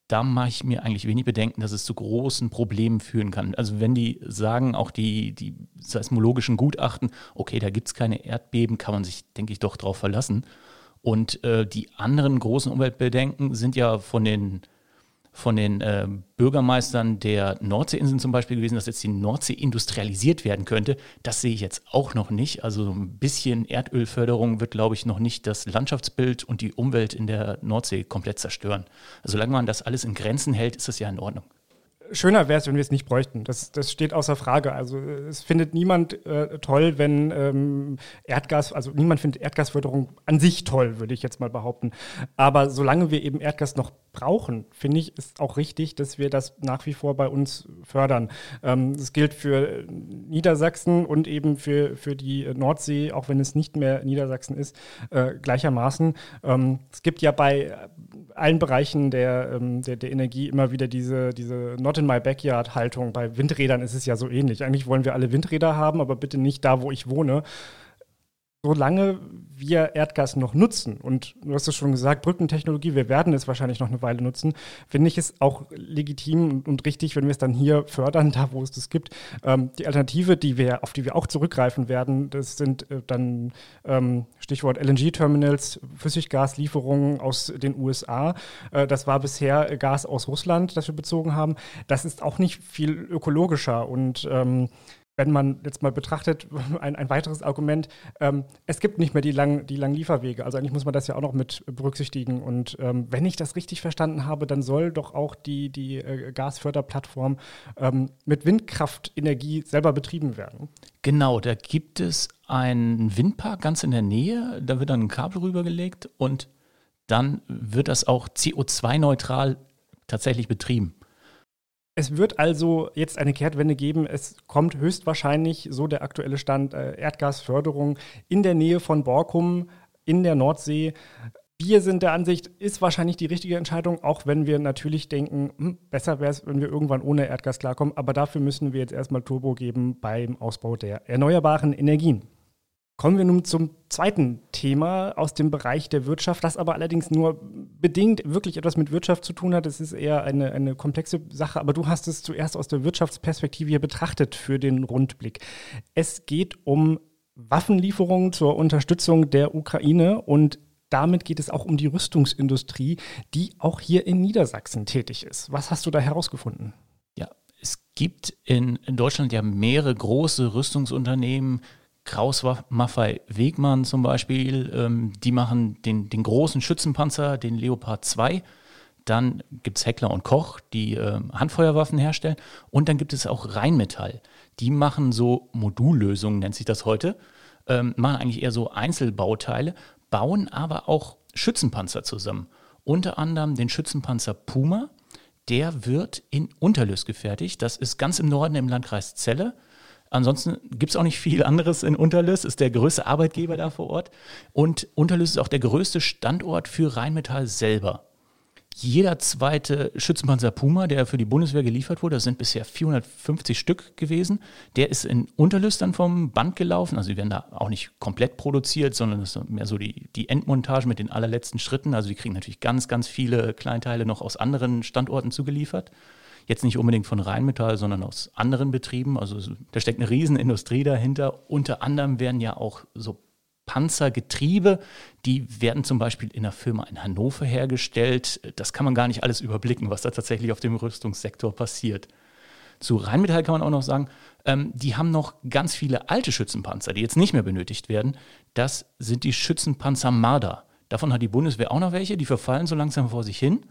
S4: da mache ich mir eigentlich wenig Bedenken, dass es zu großen Problemen führen kann. Also wenn die sagen, auch die, die seismologischen Gutachten, okay, da gibt es keine Erdbeben, kann man sich, denke ich, doch darauf verlassen. Und äh, die anderen großen Umweltbedenken sind ja von den von den äh, Bürgermeistern der Nordseeinseln zum Beispiel gewesen, dass jetzt die Nordsee industrialisiert werden könnte. Das sehe ich jetzt auch noch nicht. Also so ein bisschen Erdölförderung wird, glaube ich, noch nicht das Landschaftsbild und die Umwelt in der Nordsee komplett zerstören. Also solange man das alles in Grenzen hält, ist das ja in Ordnung
S2: schöner wäre es, wenn wir es nicht bräuchten. Das, das steht außer Frage. Also es findet niemand äh, toll, wenn ähm, Erdgas, also niemand findet Erdgasförderung an sich toll, würde ich jetzt mal behaupten. Aber solange wir eben Erdgas noch brauchen, finde ich, ist auch richtig, dass wir das nach wie vor bei uns fördern. Ähm, das gilt für Niedersachsen und eben für, für die Nordsee, auch wenn es nicht mehr Niedersachsen ist, äh, gleichermaßen. Ähm, es gibt ja bei allen Bereichen der, ähm, der, der Energie immer wieder diese, diese Not in my backyard Haltung. Bei Windrädern ist es ja so ähnlich. Eigentlich wollen wir alle Windräder haben, aber bitte nicht da, wo ich wohne solange wir Erdgas noch nutzen, und du hast es schon gesagt, Brückentechnologie, wir werden es wahrscheinlich noch eine Weile nutzen, finde ich es auch legitim und, richtig, wenn wir es dann hier fördern, da wo es das gibt. Ähm, die Alternative, die wir, auf die wir auch zurückgreifen werden, das sind äh, dann ähm, Stichwort LNG-Terminals, Flüssiggaslieferungen aus den USA. Äh, das war bisher Gas aus Russland, das wir bezogen haben. Das ist auch nicht viel ökologischer und ähm, wenn man jetzt mal betrachtet, ein, ein weiteres Argument, ähm, es gibt nicht mehr die langen, die langen Lieferwege. Also eigentlich muss man das ja auch noch mit berücksichtigen. Und ähm, wenn ich das richtig verstanden habe, dann soll doch auch die, die äh, Gasförderplattform ähm, mit Windkraftenergie selber betrieben werden.
S4: Genau, da gibt es einen Windpark ganz in der Nähe. Da wird dann ein Kabel rübergelegt und dann wird das auch CO2-neutral tatsächlich betrieben.
S2: Es wird also jetzt eine Kehrtwende geben. Es kommt höchstwahrscheinlich, so der aktuelle Stand, äh, Erdgasförderung in der Nähe von Borkum in der Nordsee. Wir sind der Ansicht, ist wahrscheinlich die richtige Entscheidung, auch wenn wir natürlich denken, hm, besser wäre es, wenn wir irgendwann ohne Erdgas klarkommen. Aber dafür müssen wir jetzt erstmal Turbo geben beim Ausbau der erneuerbaren Energien. Kommen wir nun zum zweiten Thema aus dem Bereich der Wirtschaft, das aber allerdings nur bedingt wirklich etwas mit Wirtschaft zu tun hat. Es ist eher eine, eine komplexe Sache, aber du hast es zuerst aus der Wirtschaftsperspektive hier betrachtet für den Rundblick. Es geht um Waffenlieferungen zur Unterstützung der Ukraine und damit geht es auch um die Rüstungsindustrie, die auch hier in Niedersachsen tätig ist. Was hast du da herausgefunden?
S4: Ja, es gibt in, in Deutschland ja mehrere große Rüstungsunternehmen, Kraus Maffei Wegmann zum Beispiel, ähm, die machen den, den großen Schützenpanzer, den Leopard 2. Dann gibt es Heckler und Koch, die äh, Handfeuerwaffen herstellen. Und dann gibt es auch Rheinmetall. Die machen so Modullösungen, nennt sich das heute. Ähm, machen eigentlich eher so Einzelbauteile, bauen aber auch Schützenpanzer zusammen. Unter anderem den Schützenpanzer Puma. Der wird in Unterlös gefertigt. Das ist ganz im Norden im Landkreis Celle. Ansonsten gibt es auch nicht viel anderes in Unterlüss, ist der größte Arbeitgeber da vor Ort. Und Unterlüss ist auch der größte Standort für Rheinmetall selber. Jeder zweite Schützenpanzer Puma, der für die Bundeswehr geliefert wurde, das sind bisher 450 Stück gewesen, der ist in Unterlüss dann vom Band gelaufen. Also die werden da auch nicht komplett produziert, sondern das ist mehr so die, die Endmontage mit den allerletzten Schritten. Also die kriegen natürlich ganz, ganz viele Kleinteile noch aus anderen Standorten zugeliefert. Jetzt nicht unbedingt von Rheinmetall, sondern aus anderen Betrieben. Also da steckt eine Riesenindustrie dahinter. Unter anderem werden ja auch so Panzergetriebe, die werden zum Beispiel in einer Firma in Hannover hergestellt. Das kann man gar nicht alles überblicken, was da tatsächlich auf dem Rüstungssektor passiert. Zu Rheinmetall kann man auch noch sagen, ähm, die haben noch ganz viele alte Schützenpanzer, die jetzt nicht mehr benötigt werden. Das sind die Schützenpanzer Marder. Davon hat die Bundeswehr auch noch welche, die verfallen so langsam vor sich hin.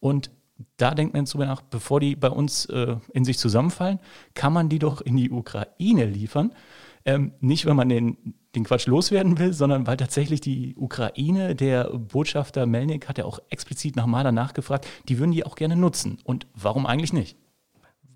S4: Und da denkt man drüber nach, bevor die bei uns äh, in sich zusammenfallen, kann man die doch in die Ukraine liefern. Ähm, nicht, wenn man den, den Quatsch loswerden will, sondern weil tatsächlich die Ukraine, der Botschafter Melnik hat ja auch explizit nach Marder nachgefragt, die würden die auch gerne nutzen. Und warum eigentlich nicht?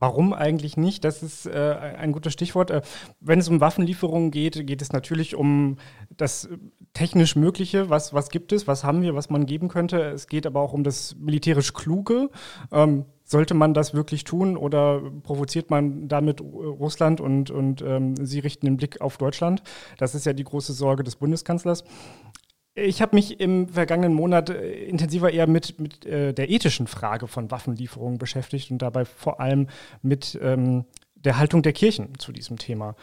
S2: Warum eigentlich nicht? Das ist äh, ein gutes Stichwort. Äh, wenn es um Waffenlieferungen geht, geht es natürlich um das technisch Mögliche. Was, was gibt es? Was haben wir, was man geben könnte? Es geht aber auch um das militärisch Kluge. Ähm, sollte man das wirklich tun oder provoziert man damit Russland und, und ähm, sie richten den Blick auf Deutschland? Das ist ja die große Sorge des Bundeskanzlers. Ich habe mich im vergangenen Monat äh, intensiver eher mit, mit äh, der ethischen Frage von Waffenlieferungen beschäftigt und dabei vor allem mit ähm, der Haltung der Kirchen zu diesem Thema.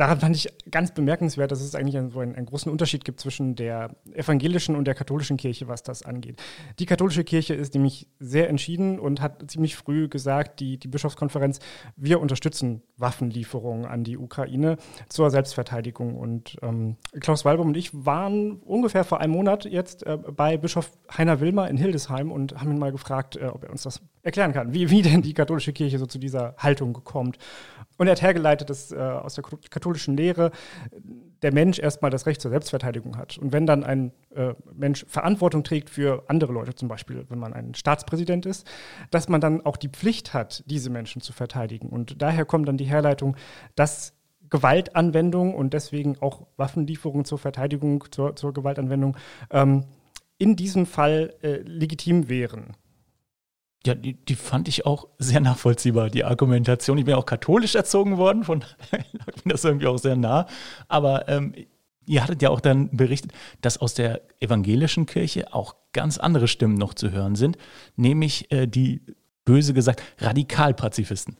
S2: Daran fand ich ganz bemerkenswert, dass es eigentlich einen, einen, großen Unterschied gibt zwischen der evangelischen und der katholischen Kirche, was das angeht. Die katholische Kirche ist nämlich sehr entschieden und hat ziemlich früh gesagt, die, die Bischofskonferenz, wir unterstützen Waffenlieferungen an die Ukraine zur Selbstverteidigung. Und ähm, Klaus Walbaum und ich waren ungefähr vor einem Monat jetzt äh, bei Bischof Heiner Wilmer in Hildesheim und haben ihn mal gefragt, äh, ob er uns das erklären kann, wie, wie denn die katholische Kirche so zu dieser Haltung kommt. Und er hat hergeleitet, dass äh, aus der katholischen Lehre der Mensch erstmal das Recht zur Selbstverteidigung hat. Und wenn dann ein äh, Mensch Verantwortung trägt für andere Leute, zum Beispiel wenn man ein Staatspräsident ist, dass man dann auch die Pflicht hat, diese Menschen zu verteidigen. Und daher kommt dann die Herleitung, dass Gewaltanwendung und deswegen auch Waffenlieferung zur Verteidigung, zur, zur Gewaltanwendung ähm, in diesem Fall äh, legitim wären.
S4: Ja, die, die, fand ich auch sehr nachvollziehbar, die Argumentation. Ich bin auch katholisch erzogen worden, von daher lag mir das irgendwie auch sehr nah. Aber ähm, ihr hattet ja auch dann berichtet, dass aus der evangelischen Kirche auch ganz andere Stimmen noch zu hören sind, nämlich äh, die, böse gesagt, Radikalpazifisten.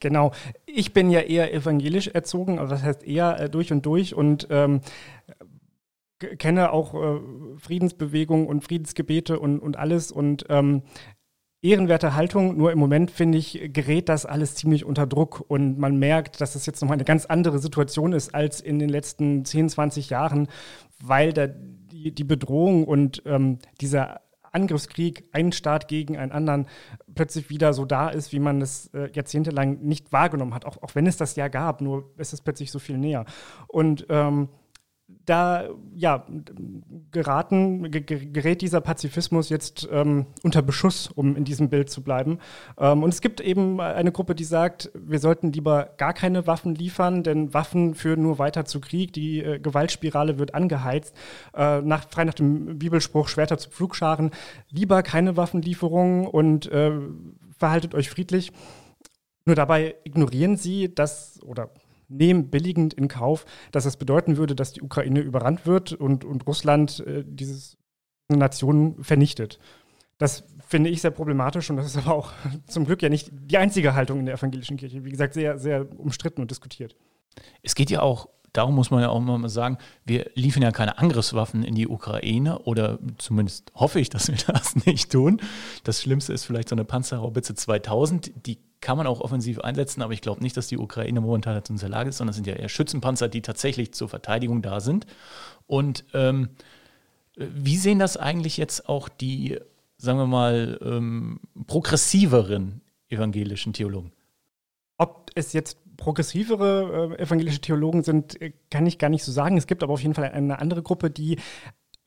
S2: Genau. Ich bin ja eher evangelisch erzogen, also das heißt eher äh, durch und durch und ähm, kenne auch äh, Friedensbewegungen und Friedensgebete und, und alles und ähm, ehrenwerte Haltung, nur im Moment finde ich, gerät das alles ziemlich unter Druck und man merkt, dass es das jetzt nochmal eine ganz andere Situation ist als in den letzten 10, 20 Jahren, weil da die, die Bedrohung und ähm, dieser Angriffskrieg, ein Staat gegen einen anderen, plötzlich wieder so da ist, wie man es äh, jahrzehntelang nicht wahrgenommen hat, auch, auch wenn es das ja gab, nur ist es plötzlich so viel näher. Und ähm, da ja, geraten, gerät dieser Pazifismus jetzt ähm, unter Beschuss, um in diesem Bild zu bleiben. Ähm, und es gibt eben eine Gruppe, die sagt, wir sollten lieber gar keine Waffen liefern, denn Waffen führen nur weiter zu Krieg. Die äh, Gewaltspirale wird angeheizt. Äh, nach, frei nach dem Bibelspruch Schwerter zu Pflugscharen. Lieber keine Waffenlieferungen und äh, verhaltet euch friedlich. Nur dabei ignorieren sie, dass, oder nehmen billigend in Kauf, dass das bedeuten würde, dass die Ukraine überrannt wird und, und Russland äh, diese Nation vernichtet. Das finde ich sehr problematisch und das ist aber auch zum Glück ja nicht die einzige Haltung in der evangelischen Kirche. Wie gesagt, sehr, sehr umstritten und diskutiert.
S4: Es geht ja auch, darum muss man ja auch mal sagen, wir liefern ja keine Angriffswaffen in die Ukraine oder zumindest hoffe ich, dass wir das nicht tun. Das Schlimmste ist vielleicht so eine Panzerhaubitze 2000, die kann man auch offensiv einsetzen, aber ich glaube nicht, dass die Ukraine momentan dazu in der Lage ist, sondern es sind ja eher Schützenpanzer, die tatsächlich zur Verteidigung da sind. Und ähm, wie sehen das eigentlich jetzt auch die, sagen wir mal, ähm, progressiveren evangelischen Theologen?
S2: Ob es jetzt progressivere äh, evangelische Theologen sind, äh, kann ich gar nicht so sagen. Es gibt aber auf jeden Fall eine andere Gruppe, die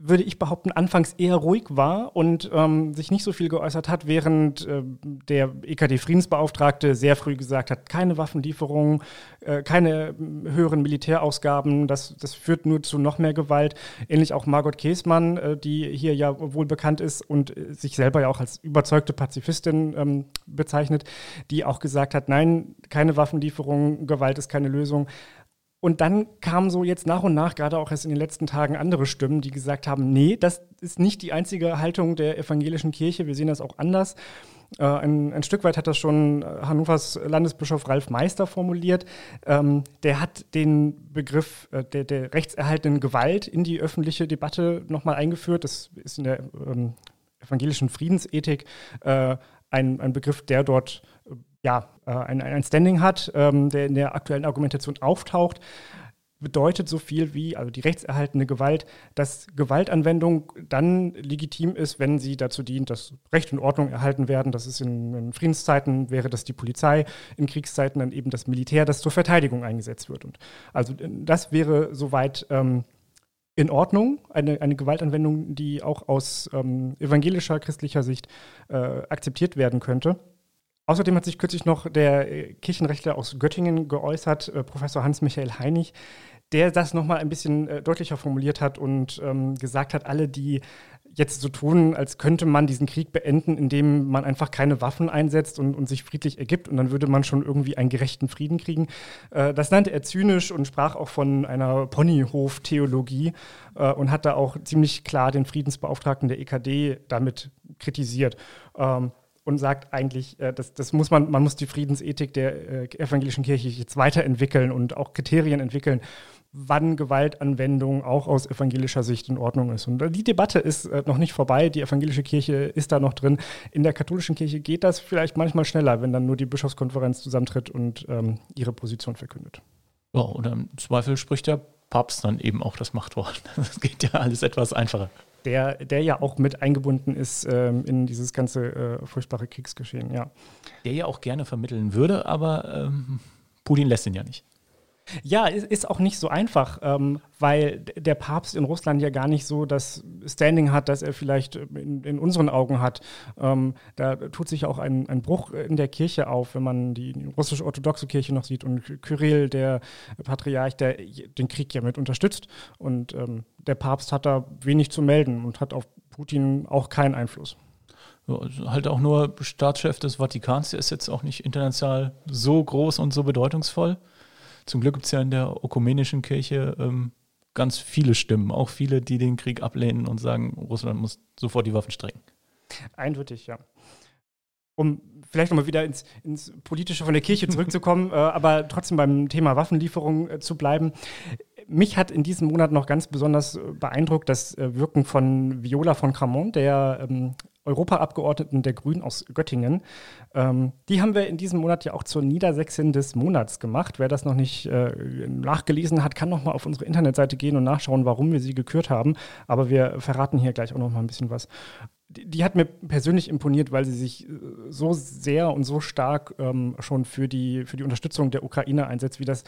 S2: würde ich behaupten, anfangs eher ruhig war und ähm, sich nicht so viel geäußert hat, während äh, der EKD-Friedensbeauftragte sehr früh gesagt hat, keine Waffenlieferungen, äh, keine äh, höheren Militärausgaben, das, das führt nur zu noch mehr Gewalt. Ähnlich auch Margot Käßmann, äh, die hier ja wohl bekannt ist und äh, sich selber ja auch als überzeugte Pazifistin ähm, bezeichnet, die auch gesagt hat, nein, keine Waffenlieferungen, Gewalt ist keine Lösung. Und dann kamen so jetzt nach und nach, gerade auch erst in den letzten Tagen, andere Stimmen, die gesagt haben, nee, das ist nicht die einzige Haltung der evangelischen Kirche, wir sehen das auch anders. Äh, ein, ein, Stück weit hat das schon äh, Hannovers Landesbischof Ralf Meister formuliert. Ähm, der hat den Begriff äh, der, der, rechtserhaltenden Gewalt in die öffentliche Debatte nochmal eingeführt. Das ist in der ähm, evangelischen Friedensethik äh, ein, ein Begriff, der dort ja, äh, ein, ein Standing hat, ähm, der in der aktuellen Argumentation auftaucht, bedeutet so viel wie, also die rechtserhaltende Gewalt, dass Gewaltanwendung dann legitim ist, wenn sie dazu dient, dass Recht und Ordnung erhalten werden. Das ist in, in Friedenszeiten wäre das die Polizei, in Kriegszeiten dann eben das Militär, das zur Verteidigung eingesetzt wird. Und also das wäre soweit ähm, in Ordnung, eine, eine Gewaltanwendung, die auch aus ähm, evangelischer, christlicher Sicht äh, akzeptiert werden könnte. Außerdem hat sich kürzlich noch der äh, Kirchenrechtler aus Göttingen geäußert, äh, Professor Hans-Michael Heinig, der das nochmal ein bisschen äh, deutlicher formuliert hat und ähm, gesagt hat, alle, die jetzt so tun, als könnte man diesen Krieg beenden, indem man einfach keine Waffen einsetzt und, und sich friedlich ergibt und dann würde man schon irgendwie einen gerechten Frieden kriegen. Äh, das nannte er zynisch und sprach auch von einer Ponyhof-Theologie äh, und hat da auch ziemlich klar den Friedensbeauftragten der EKD damit kritisiert. Ähm, und sagt eigentlich, äh, das, das muss man, man muss die Friedensethik der äh, evangelischen Kirche jetzt weiterentwickeln und auch Kriterien entwickeln, wann Gewaltanwendung auch aus evangelischer Sicht in Ordnung ist. Und die Debatte ist äh, noch nicht vorbei. Die evangelische Kirche ist da noch drin. In der katholischen Kirche geht das vielleicht manchmal schneller, wenn dann nur die Bischofskonferenz zusammentritt und ähm, ihre Position verkündet.
S4: Ja, oder im Zweifel spricht der Papst dann eben auch das Machtwort. Das geht ja alles etwas einfacher.
S2: Der, der ja auch mit eingebunden ist ähm, in dieses ganze äh, furchtbare Kriegsgeschehen, ja.
S4: Der ja auch gerne vermitteln würde, aber ähm, Putin lässt ihn ja nicht.
S2: Ja, ist auch nicht so einfach, ähm, weil der Papst in Russland ja gar nicht so das Standing hat, das er vielleicht in, in unseren Augen hat. Ähm, da tut sich auch ein, ein, Bruch in der Kirche auf, wenn man die russisch-orthodoxe Kirche noch sieht und Kyrill, der Patriarch, der den Krieg ja mit unterstützt. Und ähm, der Papst hat da wenig zu melden und hat auf Putin auch keinen Einfluss.
S4: Also halt auch nur Staatschef des Vatikans, der ist jetzt auch nicht international so groß und so bedeutungsvoll. Zum Glück gibt es ja in der ökumenischen Kirche ähm, ganz viele Stimmen, auch viele, die den Krieg ablehnen und sagen, Russland muss sofort die Waffen strecken.
S2: Eindeutig, ja. Um vielleicht nochmal wieder ins, ins, Politische von der Kirche zurückzukommen, äh, aber trotzdem beim Thema Waffenlieferung äh, zu bleiben. Mich hat in diesem Monat noch ganz besonders äh, beeindruckt das äh, Wirken von Viola von Cramont, der ähm, Europaabgeordneten der Grünen aus Göttingen. Ähm, die haben wir in diesem Monat ja auch zur Niedersächsin des Monats gemacht. Wer das noch nicht äh, nachgelesen hat, kann noch mal auf unsere Internetseite gehen und nachschauen, warum wir sie gekürt haben. Aber wir verraten hier gleich auch noch mal ein bisschen was die hat mir persönlich imponiert, weil sie sich äh, so sehr und so stark ähm, schon für die, für die Unterstützung der Ukraine einsetzt, wie das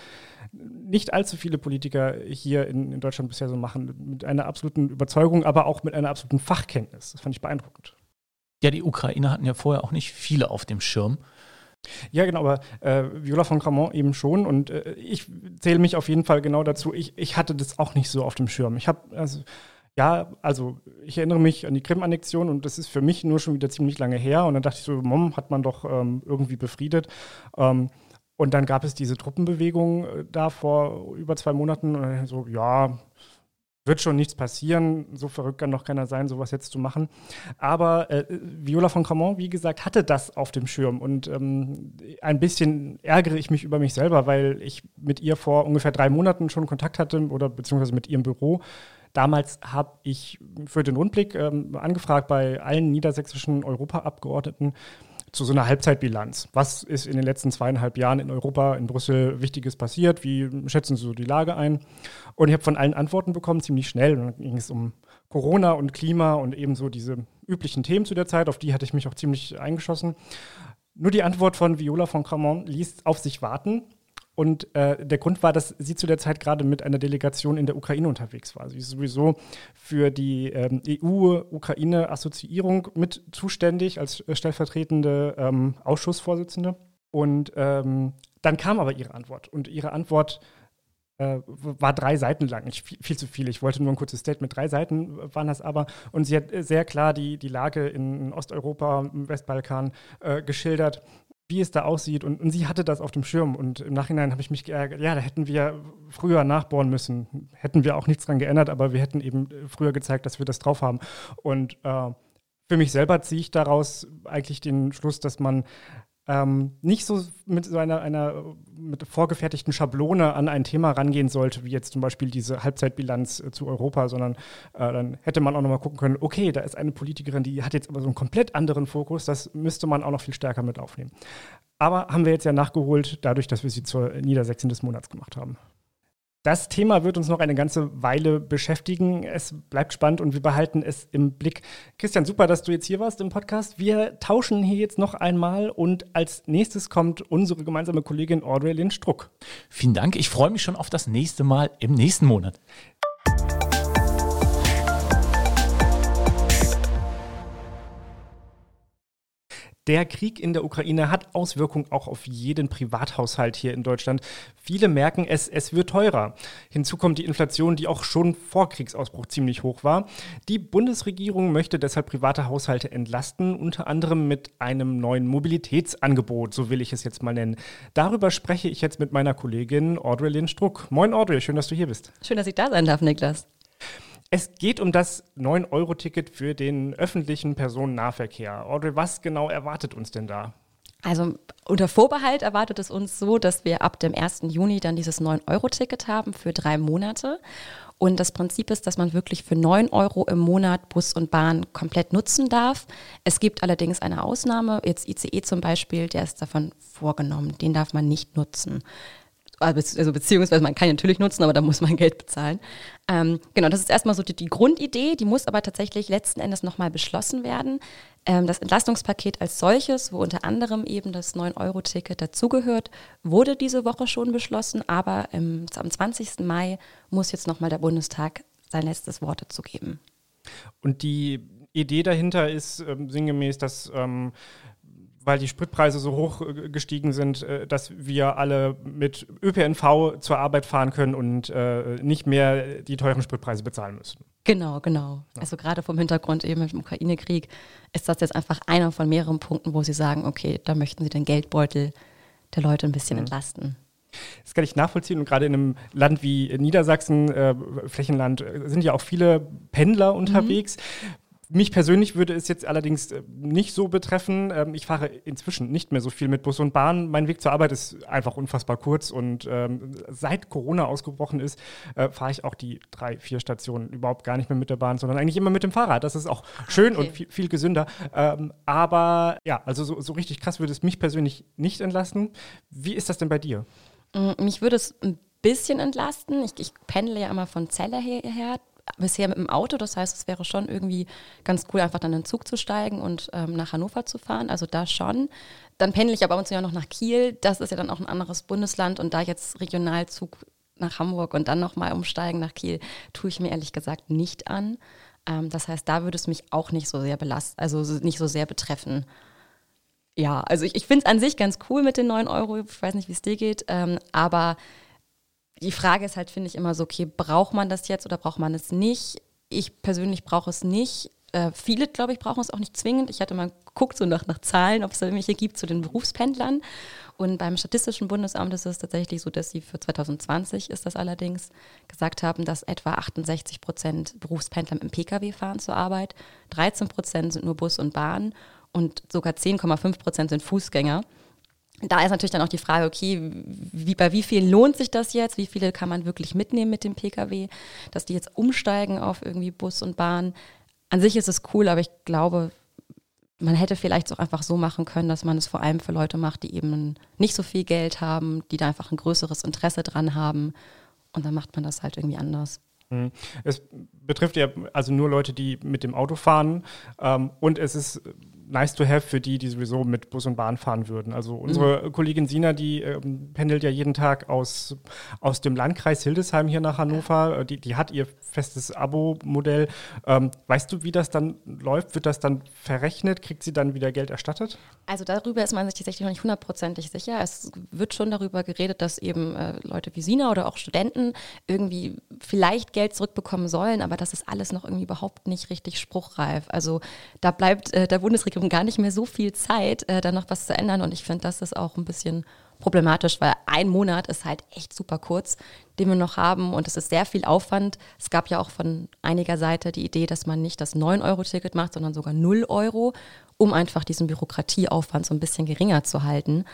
S2: nicht allzu viele Politiker hier in, in Deutschland bisher so machen. Mit einer absoluten Überzeugung, aber auch mit einer absoluten Fachkenntnis. Das fand ich beeindruckend.
S4: Ja, die Ukraine hatten ja vorher auch nicht viele auf dem Schirm.
S2: Ja, genau, aber äh, Viola von Cramont eben schon und äh, ich zähle mich auf jeden Fall genau dazu. Ich, ich hatte das auch nicht so auf dem Schirm. Ich habe also ja, also ich erinnere mich an die Krim-Annexion und das ist für mich nur schon wieder ziemlich lange her. Und dann dachte ich so, Mom, hat man doch ähm, irgendwie befriedet. Ähm, und dann gab es diese Truppenbewegung äh, da vor über zwei Monaten. Und so, ja, wird schon nichts passieren. So verrückt kann doch keiner sein, sowas jetzt zu machen. Aber äh, Viola von Cramont, wie gesagt, hatte das auf dem Schirm. Und ähm, ein bisschen ärgere ich mich über mich selber, weil ich mit ihr vor ungefähr drei Monaten schon Kontakt hatte oder beziehungsweise mit ihrem Büro. Damals habe ich für den Rundblick ähm, angefragt bei allen niedersächsischen Europaabgeordneten zu so einer Halbzeitbilanz. Was ist in den letzten zweieinhalb Jahren in Europa, in Brüssel Wichtiges passiert? Wie schätzen Sie so die Lage ein? Und ich habe von allen Antworten bekommen, ziemlich schnell. Und dann ging es um Corona und Klima und ebenso diese üblichen Themen zu der Zeit. Auf die hatte ich mich auch ziemlich eingeschossen. Nur die Antwort von Viola von Cramont ließ auf sich warten. Und äh, der Grund war, dass sie zu der Zeit gerade mit einer Delegation in der Ukraine unterwegs war. Sie ist sowieso für die ähm, EU-Ukraine-Assoziierung mit zuständig als äh, stellvertretende ähm, Ausschussvorsitzende. Und ähm, dann kam aber ihre Antwort. Und ihre Antwort äh, war drei Seiten lang. Ich, viel, viel, zu viel. Ich wollte nur ein kurzes Statement. Drei Seiten waren das aber. Und sie hat sehr klar die, die Lage in Osteuropa, im Westbalkan äh, geschildert wie es da aussieht. Und, und, sie hatte das auf dem Schirm. Und im Nachhinein habe ich mich geärgert, ja, da hätten wir früher nachbohren müssen. Hätten wir auch nichts dran geändert, aber wir hätten eben früher gezeigt, dass wir das drauf haben. Und äh, für mich selber ziehe ich daraus eigentlich den Schluss, dass man ähm, nicht so mit so einer, einer mit vorgefertigten Schablone an ein Thema rangehen sollte, wie jetzt zum Beispiel diese Halbzeitbilanz äh, zu Europa, sondern äh, dann hätte man auch nochmal gucken können, okay, da ist eine Politikerin, die hat jetzt aber so einen komplett anderen Fokus, das müsste man auch noch viel stärker mit aufnehmen. Aber haben wir jetzt ja nachgeholt, dadurch, dass wir sie zur Niedersächsin des Monats gemacht haben. Das Thema wird uns noch eine ganze Weile beschäftigen. Es bleibt spannend und wir behalten es im Blick. Christian, super, dass du jetzt hier warst im Podcast. Wir tauschen hier jetzt noch einmal und als nächstes kommt unsere gemeinsame Kollegin Audrey Lynn Struck.
S4: Vielen Dank. Ich freue mich schon auf das nächste Mal im nächsten Monat.
S2: Der Krieg in der Ukraine hat Auswirkungen auch auf jeden Privathaushalt hier in Deutschland. Viele merken es, es wird teurer. Hinzu kommt die Inflation, die auch schon vor Kriegsausbruch ziemlich hoch war. Die Bundesregierung möchte deshalb private Haushalte entlasten, unter anderem mit einem neuen Mobilitätsangebot, so will ich es jetzt mal nennen. Darüber spreche ich jetzt mit meiner Kollegin Audrey Lynn Struck. Moin Audrey, schön, dass du hier bist.
S5: Schön, dass ich da sein darf, Niklas.
S2: Es geht um das 9-Euro-Ticket für den öffentlichen Personennahverkehr. Audrey, was genau erwartet uns denn da?
S5: Also unter Vorbehalt erwartet es uns so, dass wir ab dem 1. Juni dann dieses 9-Euro-Ticket haben für drei Monate. Und das Prinzip ist, dass man wirklich für 9 Euro im Monat Bus und Bahn komplett nutzen darf. Es gibt allerdings eine Ausnahme, jetzt ICE zum Beispiel, der ist davon vorgenommen, den darf man nicht nutzen. Also, also beziehungsweise man kann ihn natürlich nutzen, aber da muss man Geld bezahlen. Ähm, genau, das ist erstmal so die, die, Grundidee, die muss aber tatsächlich letzten Endes nochmal beschlossen werden. Ähm, das Entlastungspaket als solches, wo unter anderem eben das 9-Euro-Ticket dazugehört, wurde diese Woche schon beschlossen, aber ähm, am 20. Mai muss jetzt nochmal der Bundestag sein letztes Wort dazu geben.
S2: Und die Idee dahinter ist ähm, sinngemäß, dass ähm, weil die Spritpreise so hoch äh, gestiegen sind, äh, dass wir alle mit ÖPNV zur Arbeit fahren können und äh, nicht mehr die teuren Spritpreise bezahlen müssen.
S5: Genau, genau. Also gerade vom Hintergrund eben mit dem Ukraine-Krieg ist das jetzt einfach einer von mehreren Punkten, wo Sie sagen, okay, da möchten Sie den Geldbeutel der Leute ein bisschen mhm. entlasten.
S2: Das kann ich nachvollziehen und gerade in einem Land wie Niedersachsen, äh, Flächenland, sind ja auch viele Pendler unterwegs. Mhm. Mich persönlich würde es jetzt allerdings äh, nicht so betreffen. Ähm, ich fahre inzwischen nicht mehr so viel mit Bus und Bahn. Mein Weg zur Arbeit ist einfach unfassbar kurz und ähm, seit Corona ausgebrochen ist, äh, fahre ich auch die drei, vier Stationen überhaupt gar nicht mehr mit der Bahn, sondern eigentlich immer mit dem Fahrrad. Das ist auch schön okay. und viel, viel gesünder. Ähm, aber ja, also so, so richtig krass würde es mich persönlich nicht entlasten. Wie ist das denn bei dir?
S5: Mm, mich würde es ein bisschen entlasten. Ich, ich pendle ja immer von Celle hierher bisher mit dem Auto. Das heißt, es wäre schon irgendwie ganz cool, einfach dann in den Zug zu steigen und ähm, nach Hannover zu fahren. Also da schon. Dann pendle ich aber uns ja noch nach Kiel. Das ist ja dann auch ein anderes Bundesland. Und da jetzt Regionalzug nach Hamburg und dann nochmal umsteigen nach Kiel, tue ich mir ehrlich gesagt nicht an. Ähm, das heißt, da würde es mich auch nicht so sehr belasten, also nicht so sehr betreffen. Ja, also ich, ich finde es an sich ganz cool mit den 9 Euro. Ich weiß nicht, wie es dir geht. Ähm, aber die Frage ist halt, finde ich, immer so, okay, braucht man das jetzt oder braucht man es nicht? Ich persönlich brauche es nicht. Äh, viele, glaube ich, brauchen es auch nicht zwingend. Ich hatte mal geguckt so nach, nach Zahlen, ob es irgendwelche gibt zu den Berufspendlern. Und beim Statistischen Bundesamt ist es tatsächlich so, dass sie für 2020 ist das allerdings gesagt haben, dass etwa 68 Prozent Berufspendler dem Pkw fahren zur Arbeit, 13 Prozent sind nur Bus und Bahn und sogar 10,5 Prozent sind Fußgänger da ist natürlich dann auch die Frage, okay, wie, bei wie vielen lohnt sich das jetzt? Wie viele kann man wirklich mitnehmen mit dem Pkw? Dass die jetzt umsteigen auf irgendwie Bus und Bahn. An sich ist es cool, aber ich glaube, man hätte vielleicht auch einfach so machen können, dass man es vor allem für Leute macht, die eben nicht so viel Geld haben, die da einfach ein größeres Interesse dran haben. Und dann macht man das halt irgendwie anders.
S2: Mhm. Es betrifft ja also nur Leute, die mit dem Auto fahren. Ähm, und es ist nice to have für die, die sowieso mit Bus und Bahn fahren würden. Also unsere mhm. Kollegin Sina, die ähm, pendelt ja jeden Tag aus, aus dem Landkreis Hildesheim hier nach Hannover. Äh, die, die hat ihr festes Abo-Modell. Ähm, weißt du, wie das dann läuft? Wird das dann verrechnet? Kriegt sie dann wieder Geld erstattet?
S5: Also darüber ist man sich tatsächlich noch nicht hundertprozentig sicher. Es wird schon darüber geredet, dass eben äh, Leute wie Sina oder auch Studenten irgendwie vielleicht Geld zurückbekommen sollen, aber das ist alles noch irgendwie überhaupt nicht richtig spruchreif. Also da bleibt äh, der Bundesregierung Regierung gar nicht mehr so viel Zeit, äh, da noch was zu ändern. Und ich finde, das ist auch ein bisschen problematisch, weil ein Monat ist halt echt super kurz, den wir noch haben und es ist sehr viel Aufwand. Es gab ja auch von einiger Seite die Idee, dass man nicht das 9-Euro-Ticket macht, sondern sogar 0 Euro, um einfach diesen Bürokratieaufwand so ein bisschen geringer zu halten.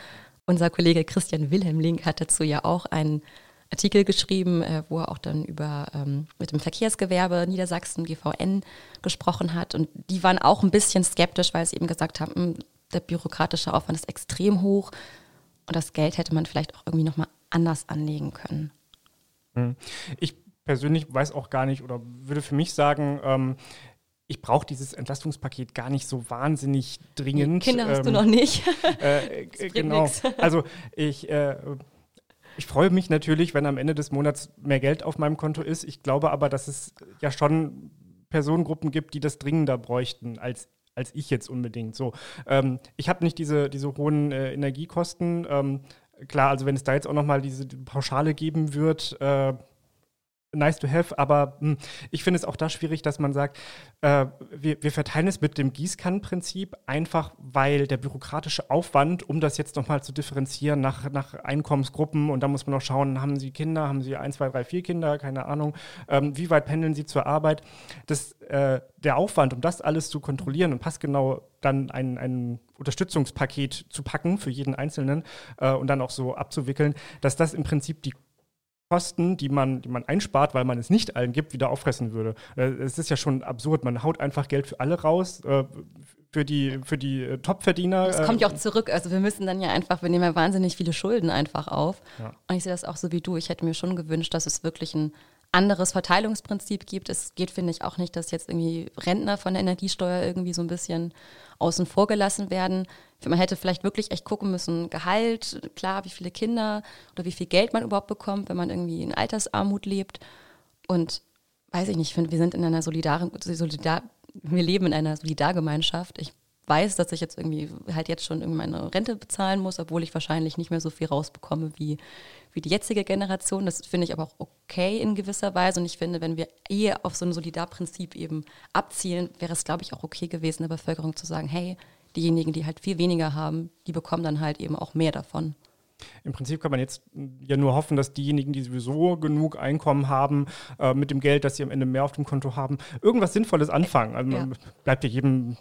S5: Unser Kollege Christian Wilhelm Link hat dazu ja auch einen Artikel geschrieben, äh, wo er auch dann über ähm, mit dem Verkehrsgewerbe Niedersachsen, GVN, gesprochen hat. Und die waren auch ein bisschen skeptisch, weil sie eben gesagt haben, hm, der bürokratische Aufwand ist extrem hoch und das Geld hätte man vielleicht auch irgendwie nochmal anders anlegen können.
S2: Hm. Ich persönlich weiß auch gar nicht oder würde für mich sagen, ähm, ich brauche dieses Entlastungspaket gar nicht so wahnsinnig dringend.
S5: Kinder hast ähm, du noch nicht.
S2: Äh, genau. Nix. Also ich äh, ich freue mich natürlich, wenn am Ende des Monats mehr Geld auf meinem Konto ist. Ich glaube aber, dass es ja schon Personengruppen gibt, die das dringender bräuchten als als ich jetzt unbedingt. So, ähm, ich habe nicht diese, diese hohen äh, Energiekosten. Ähm, klar, also wenn es da jetzt auch nochmal diese Pauschale geben wird, äh, nice to have, aber mh, hm, ich finde es auch da schwierig, dass man sagt, äh, wir, wir verteilen es mit dem Gießkannenprinzip, einfach weil der bürokratische Aufwand, um das jetzt nochmal zu differenzieren nach, nach Einkommensgruppen und da muss man noch schauen, haben Sie Kinder, haben Sie ein, zwei, drei, vier Kinder, keine Ahnung, ähm, wie weit pendeln Sie zur Arbeit, das, äh, der Aufwand, um das alles zu kontrollieren und passgenau dann ein, ein Unterstützungspaket zu packen für jeden Einzelnen äh, und dann auch so abzuwickeln, dass das im Prinzip die Kosten, die man, die man einspart, weil man es nicht allen gibt, wieder auffressen würde. Äh, es ist ja schon absurd. Man haut einfach Geld für alle raus, äh, für die, für die äh, Topverdiener.
S5: Es kommt ja auch zurück. Also wir müssen dann ja einfach, wir nehmen ja wahnsinnig viele Schulden einfach auf. Ja. Und ich sehe das auch so wie du. Ich hätte mir schon gewünscht, dass es wirklich ein anderes Verteilungsprinzip gibt. Es geht, finde ich, auch nicht, dass jetzt irgendwie Rentner von der Energiesteuer irgendwie so ein bisschen außen vor gelassen werden. Man hätte vielleicht wirklich echt gucken müssen, Gehalt, klar, wie viele Kinder oder wie viel Geld man überhaupt bekommt, wenn man irgendwie in Altersarmut lebt. Und weiß ich nicht, ich finde, wir sind in einer solidaren, solidar, wir leben in einer Solidargemeinschaft. Ich weiß, dass ich jetzt irgendwie halt jetzt schon irgendwie meine Rente bezahlen muss, obwohl ich wahrscheinlich nicht mehr so viel rausbekomme wie, wie die jetzige Generation. Das finde ich aber auch okay in gewisser Weise. Und ich finde, wenn wir eher auf so ein Solidarprinzip eben abzielen, wäre es, glaube ich, auch okay gewesen, der Bevölkerung zu sagen, hey, diejenigen, die halt viel weniger haben, die bekommen dann halt eben auch mehr davon.
S2: Im Prinzip kann man jetzt ja nur hoffen, dass diejenigen, die sowieso genug Einkommen haben, äh, mit dem Geld, das sie am Ende mehr auf dem Konto haben, irgendwas Sinnvolles anfangen. Also ja. bleibt ja jedem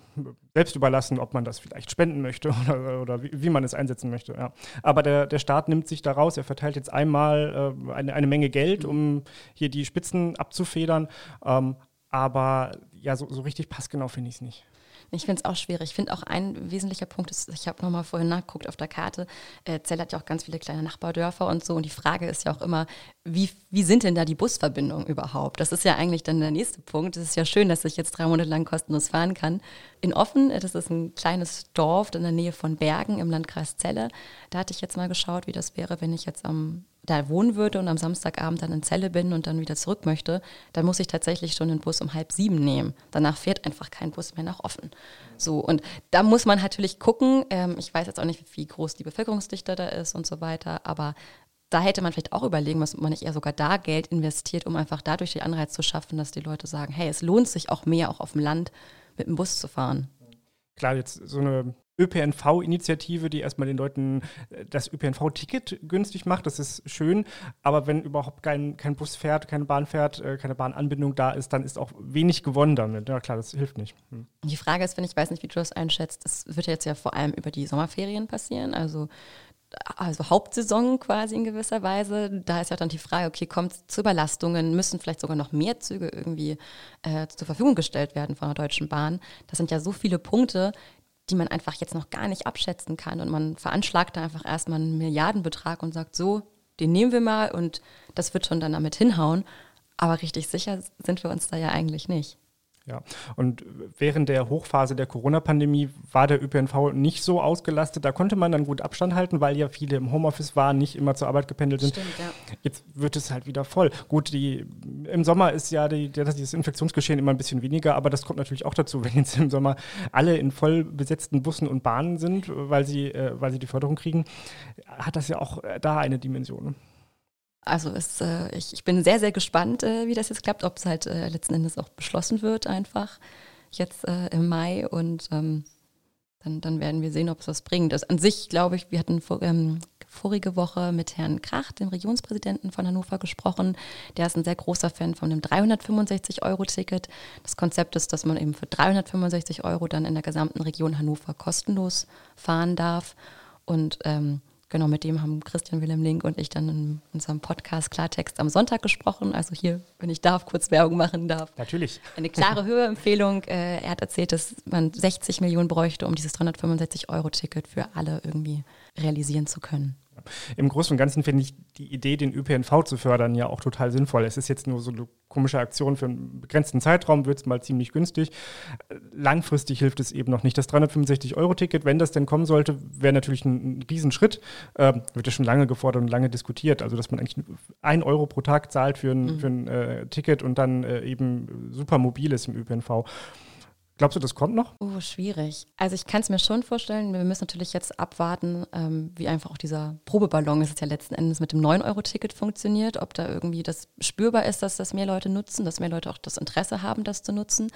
S2: selbst überlassen, ob man das vielleicht spenden möchte oder, oder wie, wie, man es einsetzen möchte. Ja. Aber der, der Staat nimmt sich daraus, er verteilt jetzt einmal äh, eine, eine Menge Geld, um hier die Spitzen abzufedern. Ähm, aber ja, so, so richtig passgenau finde ich es nicht.
S5: Ich finde es auch schwierig. Ich finde auch ein wesentlicher Punkt ist, ich habe nochmal vorhin nachgeguckt auf der Karte, äh, Zell hat ja auch ganz viele kleine Nachbardörfer und so. Und die Frage ist ja auch immer, wie, wie sind denn da die Busverbindungen überhaupt? Das ist ja eigentlich dann der nächste Punkt. Es ist ja schön, dass ich jetzt drei Monate lang kostenlos fahren kann. In Offen, äh, das ist ein kleines Dorf in der Nähe von Bergen im Landkreis Celle. Da hatte ich jetzt mal geschaut, wie das wäre, wenn ich jetzt am da wohnen würde und am Samstagabend dann in Zelle bin und dann wieder zurück möchte, dann muss ich tatsächlich schon den Bus um halb sieben nehmen. Danach fährt einfach kein Bus mehr nach offen. So, und da muss man natürlich gucken. Ähm, ich weiß jetzt auch nicht, wie groß die Bevölkerungsdichte da ist und so weiter, aber da hätte man vielleicht auch überlegen, was man nicht eher sogar da Geld investiert, um einfach dadurch den Anreiz zu schaffen, dass die Leute sagen, hey, es lohnt sich auch mehr, auch auf dem Land mit dem Bus zu fahren.
S2: Klar, jetzt so eine ÖPNV-Initiative, die erstmal den Leuten äh, das ÖPNV-Ticket günstig macht. Das ist schön. Aber wenn überhaupt kein, kein Bus fährt, keine Bahn fährt, äh, keine Bahnanbindung da ist, dann ist auch wenig gewonnen damit. Ja, klar, das hilft nicht. Hm.
S5: Die Frage ist, wenn ich weiß nicht, wie du das einschätzt, das wird jetzt ja vor allem über die Sommerferien passieren. Also also Hauptsaison quasi in gewisser Weise. Da ist ja dann die Frage, okay, kommt es zu Überlastungen, müssen vielleicht sogar noch mehr Züge irgendwie äh, zur Verfügung gestellt werden von der Deutschen Bahn. Das sind ja so viele Punkte, die man einfach jetzt noch gar nicht abschätzen kann. Und man veranschlagt da einfach erstmal einen Milliardenbetrag und sagt, so, den nehmen wir mal und das wird schon dann damit hinhauen. Aber richtig sicher sind wir uns da ja eigentlich nicht.
S2: Ja, und während der Hochphase der Corona-Pandemie war der ÖPNV nicht so ausgelastet. Da konnte man dann gut Abstand halten, weil ja viele im Homeoffice waren, nicht immer zur Arbeit gependelt sind. Stimmt, ja. Jetzt wird es halt wieder voll. Gut, die, im Sommer ist ja die, das Infektionsgeschehen immer ein bisschen weniger, aber das kommt natürlich auch dazu, wenn jetzt im Sommer alle in voll besetzten Bussen und Bahnen sind, weil sie, äh, weil sie die Förderung kriegen, hat das ja auch äh, da eine Dimension.
S5: Also es, äh, ich, ich, bin sehr, sehr gespannt, äh, wie das jetzt klappt, ob es halt äh, letzten Endes auch beschlossen wird einfach jetzt äh, im Mai und ähm, dann, dann werden wir sehen, ob es was bringt. Das, an sich glaube ich, wir hatten vor, ähm, vorige Woche mit Herrn Krach, dem Regionspräsidenten von Hannover, gesprochen. Der ist ein sehr großer Fan von dem 365-Euro-Ticket. Das Konzept ist, dass man eben für 365 Euro dann in der gesamten Region Hannover kostenlos fahren darf. Und ähm, Genau, mit dem haben Christian Wilhelm Link und ich dann in unserem Podcast Klartext am Sonntag gesprochen. Also hier, wenn ich darf, kurz Werbung machen darf.
S2: Natürlich.
S5: Eine klare Höheempfehlung. Äh, er hat erzählt, dass man 60 Millionen bräuchte, um dieses 365-Euro-Ticket für alle irgendwie realisieren zu können.
S2: Im Großen und Ganzen finde ich die Idee, den ÖPNV zu fördern, ja auch total sinnvoll. Es ist jetzt nur so eine komische Aktion für einen begrenzten Zeitraum, wird es mal ziemlich günstig. Langfristig hilft es eben noch nicht. Das 365-Euro-Ticket, wenn das denn kommen sollte, wäre natürlich ein, ein Riesenschritt. Ähm, wird ja schon lange gefordert und lange diskutiert. Also, dass man eigentlich ein Euro pro Tag zahlt für ein, mhm. für ein äh, Ticket und dann äh, eben super mobil ist im ÖPNV Glaubst du, das kommt noch?
S5: Oh, schwierig. Also ich kann es mir schon vorstellen, wir müssen natürlich jetzt abwarten, ähm, wie einfach auch dieser Probeballon, das ist ja letzten Endes mit dem 9-Euro-Ticket funktioniert, ob da irgendwie das spürbar ist, dass das mehr Leute nutzen, dass mehr Leute auch das Interesse haben, das zu nutzen.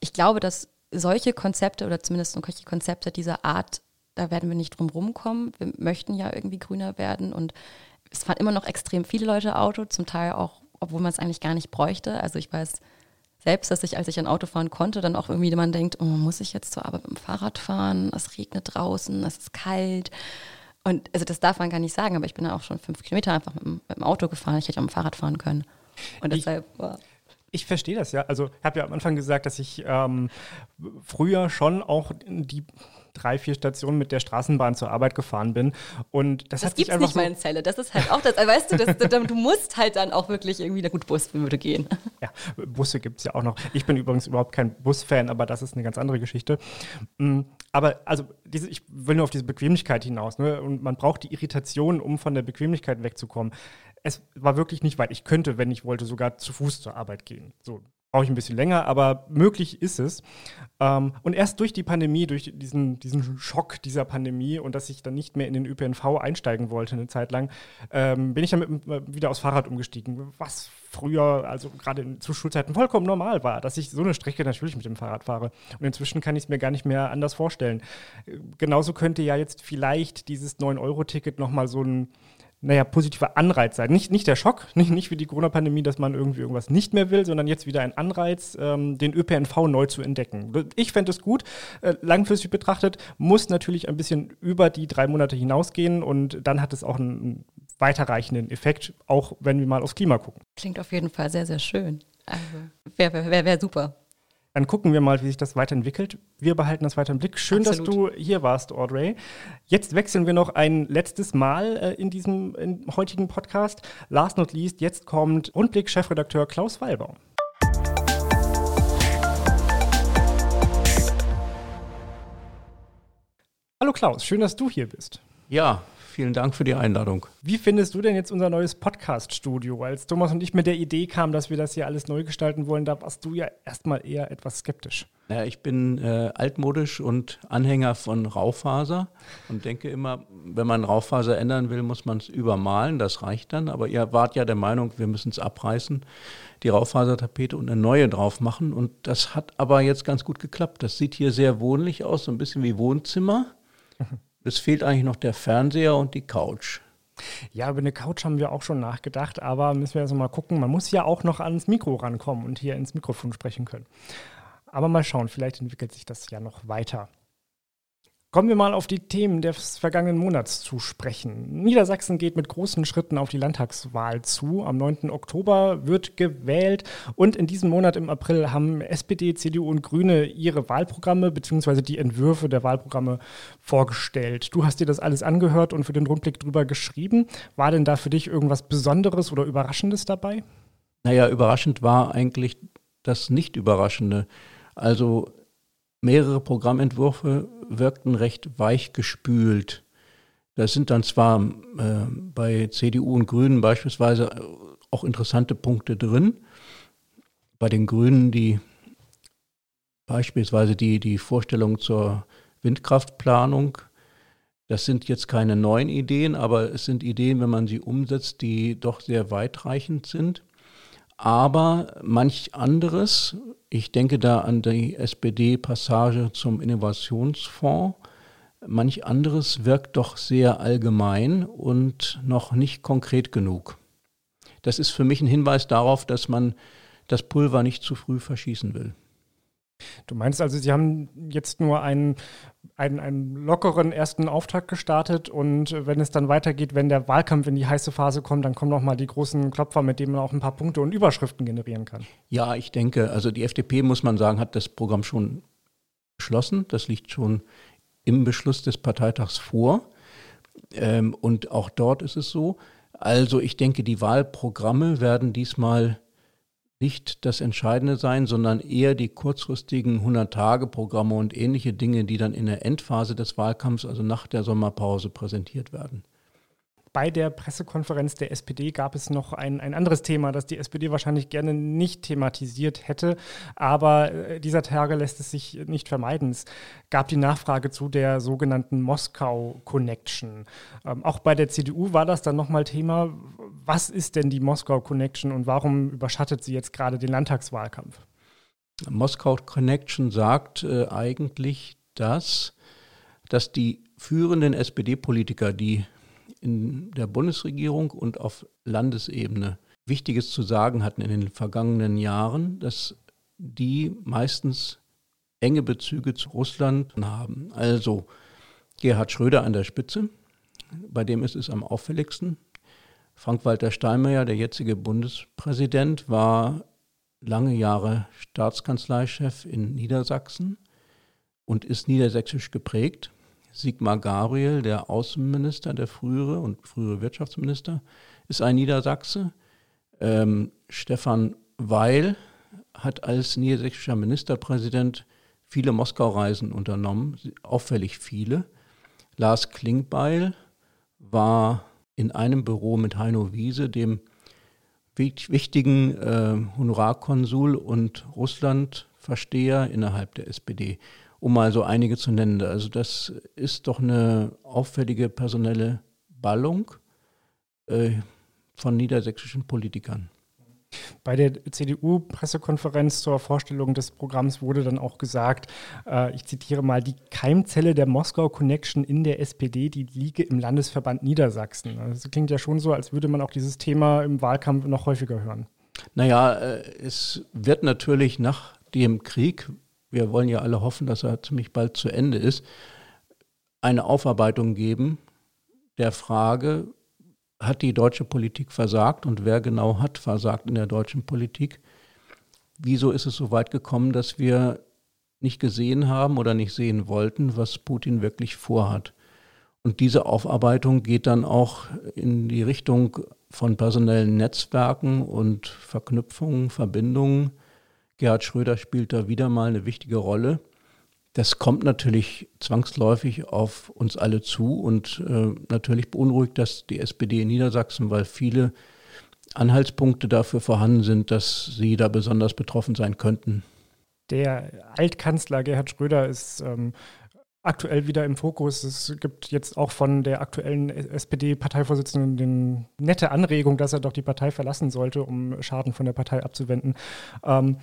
S5: Ich glaube, dass solche Konzepte oder zumindest solche Konzepte dieser Art, da werden wir nicht drum rumkommen. Wir möchten ja irgendwie grüner werden und es fahren immer noch extrem viele Leute Auto, zum Teil auch, obwohl man es eigentlich gar nicht bräuchte. Also ich weiß, selbst, dass ich, als ich ein Auto fahren konnte, dann auch irgendwie man denkt, oh, muss ich jetzt zur Arbeit mit dem Fahrrad fahren? Es regnet draußen, es ist kalt. Und also das darf man gar nicht sagen, aber ich bin ja auch schon fünf Kilometer einfach mit dem, mit dem Auto gefahren. Ich hätte auch mit dem Fahrrad fahren können. Und deshalb,
S2: ich, wow. Ich verstehe das ja. Also ich habe ja am Anfang gesagt, dass ich ähm, früher schon auch die drei, vier Stationen mit der Straßenbahn zur Arbeit gefahren bin. Und das,
S5: das
S2: hat
S5: gibt's
S2: sich einfach
S5: nicht so mal in Celle. Das ist halt auch das, weißt du, das, du musst halt dann auch wirklich irgendwie, na gut, Bus würde gehen.
S2: Ja, Busse gibt es ja auch noch. Ich bin übrigens überhaupt kein Busfan, aber das ist eine ganz andere Geschichte. Mm, aber also diese, ich will nur auf diese Bequemlichkeit hinaus. Ne? Und man braucht die Irritation, um von der Bequemlichkeit wegzukommen. Es war wirklich nicht weit. Ich könnte, wenn ich wollte, sogar zu Fuß zur Arbeit gehen. So, brauche ich ein bisschen länger, aber möglich ist es. Ähm, und erst durch die Pandemie, durch diesen, diesen Schock dieser Pandemie und dass ich dann nicht mehr in den ÖPNV einsteigen wollte eine Zeit lang, ähm, bin ich dann mit, wieder aufs Fahrrad umgestiegen, was früher, also gerade zu Schulzeiten vollkommen normal war, dass ich so eine Strecke natürlich mit dem Fahrrad fahre. Und inzwischen kann ich es mir gar nicht mehr anders vorstellen. Genauso könnte ja jetzt vielleicht dieses 9-Euro-Ticket nochmal so ein naja, positiver Anreiz sein. Nicht, nicht der Schock, nicht, nicht wie die Corona-Pandemie, dass man irgendwie irgendwas nicht mehr will, sondern jetzt wieder ein Anreiz, ähm, den ÖPNV neu zu entdecken. Ich fände es gut. Äh, langfristig betrachtet muss natürlich ein bisschen über die drei Monate hinausgehen und dann hat es auch einen weiterreichenden Effekt, auch wenn wir mal aufs Klima gucken.
S5: Klingt auf jeden Fall sehr, sehr schön. Also wäre wär, wär, wär super.
S2: Dann gucken wir mal, wie sich das weiterentwickelt. Wir behalten das weiter im Blick. Schön, Absolut. dass du hier warst, Audrey. Jetzt wechseln wir noch ein letztes Mal äh, in diesem in heutigen Podcast. Last not least, jetzt kommt Rundblick-Chefredakteur Klaus Wallbaum. Hallo Klaus, schön, dass du hier bist.
S6: Ja, Vielen Dank für die Einladung.
S2: Wie findest du denn jetzt unser neues Podcast-Studio? Als Thomas und ich mit der Idee kamen, dass wir das hier alles neu gestalten wollen, da warst du ja erstmal eher etwas skeptisch.
S6: Ja, ich bin äh, altmodisch und Anhänger von Raufaser und denke immer, wenn man Raufaser ändern will, muss man es übermalen, das reicht dann. Aber ihr wart ja der Meinung, wir müssen es abreißen, die Raufasertapete und eine neue drauf machen. Und das hat aber jetzt ganz gut geklappt. Das sieht hier sehr wohnlich aus, so ein bisschen wie Wohnzimmer. Es fehlt eigentlich noch der Fernseher und die Couch.
S2: Ja, über eine Couch haben wir auch schon nachgedacht, aber müssen wir also mal gucken. Man muss ja auch noch ans Mikro rankommen und hier ins Mikrofon sprechen können. Aber mal schauen, vielleicht entwickelt sich das ja noch weiter. Kommen wir mal auf die Themen des vergangenen Monats zu sprechen. Niedersachsen geht mit großen Schritten auf die Landtagswahl zu. Am 9. Oktober wird gewählt und in diesem Monat im April haben SPD, CDU und Grüne ihre Wahlprogramme bzw. die Entwürfe der Wahlprogramme vorgestellt. Du hast dir das alles angehört und für den Rundblick drüber geschrieben. War denn da für dich irgendwas Besonderes oder Überraschendes dabei?
S6: Naja, überraschend war eigentlich das Nicht-Überraschende. Also mehrere Programmentwürfe wirkten recht weichgespült. Da sind dann zwar äh, bei CDU und Grünen beispielsweise auch interessante Punkte drin. Bei den Grünen die beispielsweise die, die Vorstellung zur Windkraftplanung. Das sind jetzt keine neuen Ideen, aber es sind Ideen, wenn man sie umsetzt, die doch sehr weitreichend sind. Aber manch anderes, ich denke da an die SPD-Passage zum Innovationsfonds. Manch anderes wirkt doch sehr allgemein und noch nicht konkret genug. Das ist für mich ein Hinweis darauf, dass man das Pulver nicht zu früh verschießen will.
S2: Du meinst also, Sie haben jetzt nur einen, einen, einen lockeren ersten Auftakt gestartet und wenn es dann weitergeht, wenn der Wahlkampf in die heiße Phase kommt, dann kommen nochmal die großen Klopfer, mit denen man auch ein paar Punkte und Überschriften generieren kann.
S6: Ja, ich denke, also die FDP, muss man sagen, hat das Programm schon beschlossen. Das liegt schon im Beschluss des Parteitags vor. Ähm, und auch dort ist es so. Also ich denke, die Wahlprogramme werden diesmal nicht das Entscheidende sein, sondern eher die kurzfristigen 100-Tage-Programme und ähnliche Dinge, die dann in der Endphase des Wahlkampfs, also nach der Sommerpause, präsentiert werden.
S2: bei der Pressekonferenz der SPD gab es noch ein, ein anderes Thema, das die SPD wahrscheinlich gerne nicht thematisiert hätte. Aber äh, dieser Tage lässt es sich nicht vermeiden. Es gab die Nachfrage zu der sogenannten Moskau-Connection. Ähm, auch bei der CDU war das dann nochmal Thema. Was ist denn die Moskau-Connection und warum überschattet sie jetzt gerade den Landtagswahlkampf?
S6: Moskau Connection sagt äh, eigentlich das, dass die führenden SPD-Politiker, die in der Bundesregierung und auf Landesebene Wichtiges zu sagen hatten in den vergangenen Jahren, dass die meistens enge Bezüge zu Russland haben. Also Gerhard Schröder an der Spitze, bei dem ist es am auffälligsten. Frank-Walter Steinmeier, der jetzige Bundespräsident, war lange Jahre Staatskanzleichef in Niedersachsen und ist niedersächsisch geprägt. Sigmar Gabriel, der Außenminister, der frühere und frühere Wirtschaftsminister, ist ein Niedersachse. Ähm, Stefan Weil hat als niedersächsischer Ministerpräsident viele Moskau-Reisen unternommen, auffällig viele. Lars Klingbeil war in einem Büro mit Heino Wiese, dem wichtigen äh, Honorarkonsul und Russlandversteher innerhalb der SPD um mal so einige zu nennen. Also das ist doch eine auffällige personelle Ballung äh, von niedersächsischen Politikern.
S2: Bei der CDU-Pressekonferenz zur Vorstellung des Programms wurde dann auch gesagt, äh, ich zitiere mal, die Keimzelle der Moskau Connection in der SPD, die liege im Landesverband Niedersachsen. Also das klingt ja schon so, als würde man auch dieses Thema im Wahlkampf noch häufiger hören.
S6: Naja, äh, es wird natürlich nach dem Krieg wir wollen ja alle hoffen, dass er ziemlich bald zu Ende ist, eine Aufarbeitung geben der Frage, hat die deutsche Politik versagt und wer genau hat versagt in der deutschen Politik? Wieso ist es so weit gekommen, dass wir nicht gesehen haben oder nicht sehen wollten, was Putin wirklich vorhat? Und diese Aufarbeitung geht dann auch in die Richtung von personellen Netzwerken und Verknüpfungen, Verbindungen Gerhard Schröder spielt da wieder mal eine wichtige Rolle. Das kommt natürlich zwangsläufig auf uns alle zu und äh, natürlich beunruhigt das die SPD in Niedersachsen, weil viele Anhaltspunkte dafür vorhanden sind, dass sie da besonders betroffen sein könnten.
S2: Der Altkanzler Gerhard Schröder ist ähm, aktuell wieder im Fokus. Es gibt jetzt auch von der aktuellen SPD-Parteivorsitzenden eine nette Anregung, dass er doch die Partei verlassen sollte, um Schaden von der Partei abzuwenden. Ähm,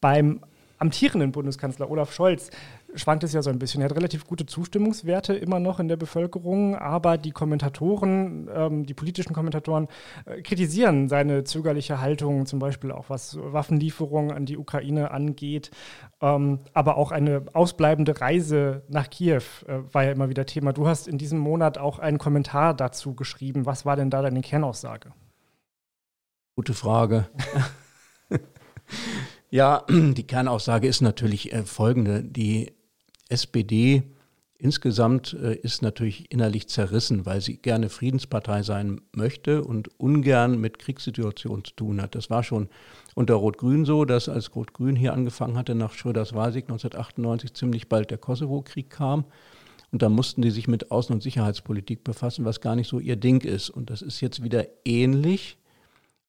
S2: beim amtierenden Bundeskanzler Olaf Scholz schwankt es ja so ein bisschen. Er hat relativ gute Zustimmungswerte immer noch in der Bevölkerung, aber die Kommentatoren, ähm, die politischen Kommentatoren äh, kritisieren seine zögerliche Haltung, zum Beispiel auch was Waffenlieferungen an die Ukraine angeht. Ähm, aber auch eine ausbleibende Reise nach Kiew äh, war ja immer wieder Thema. Du hast in diesem Monat auch einen Kommentar dazu geschrieben. Was war denn da deine Kernaussage?
S6: Gute Frage. Ja, die Kernaussage ist natürlich äh, folgende. Die SPD insgesamt äh, ist natürlich innerlich zerrissen, weil sie gerne Friedenspartei sein möchte und ungern mit Kriegssituationen zu tun hat. Das war schon unter Rot-Grün so, dass als Rot-Grün hier angefangen hatte, nach Schröders Wahlsieg 1998 ziemlich bald der Kosovo-Krieg kam. Und da mussten die sich mit Außen- und Sicherheitspolitik befassen, was gar nicht so ihr Ding ist. Und das ist jetzt wieder ähnlich.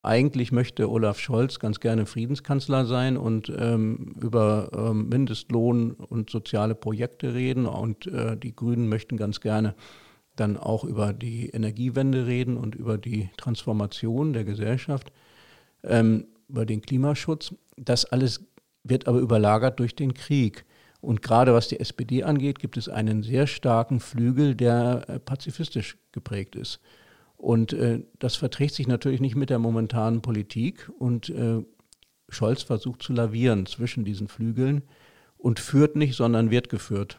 S6: Eigentlich möchte Olaf Scholz ganz gerne Friedenskanzler sein und ähm, über ähm, Mindestlohn und soziale Projekte reden. Und äh, die Grünen möchten ganz gerne dann auch über die Energiewende reden und über die Transformation der Gesellschaft, ähm, über den Klimaschutz. Das alles wird aber überlagert durch den Krieg. Und gerade was die SPD angeht, gibt es einen sehr starken Flügel, der äh, pazifistisch geprägt ist. Und äh, das verträgt sich natürlich nicht mit der momentanen Politik. Und äh, Scholz versucht zu lavieren zwischen diesen Flügeln und führt nicht, sondern wird geführt.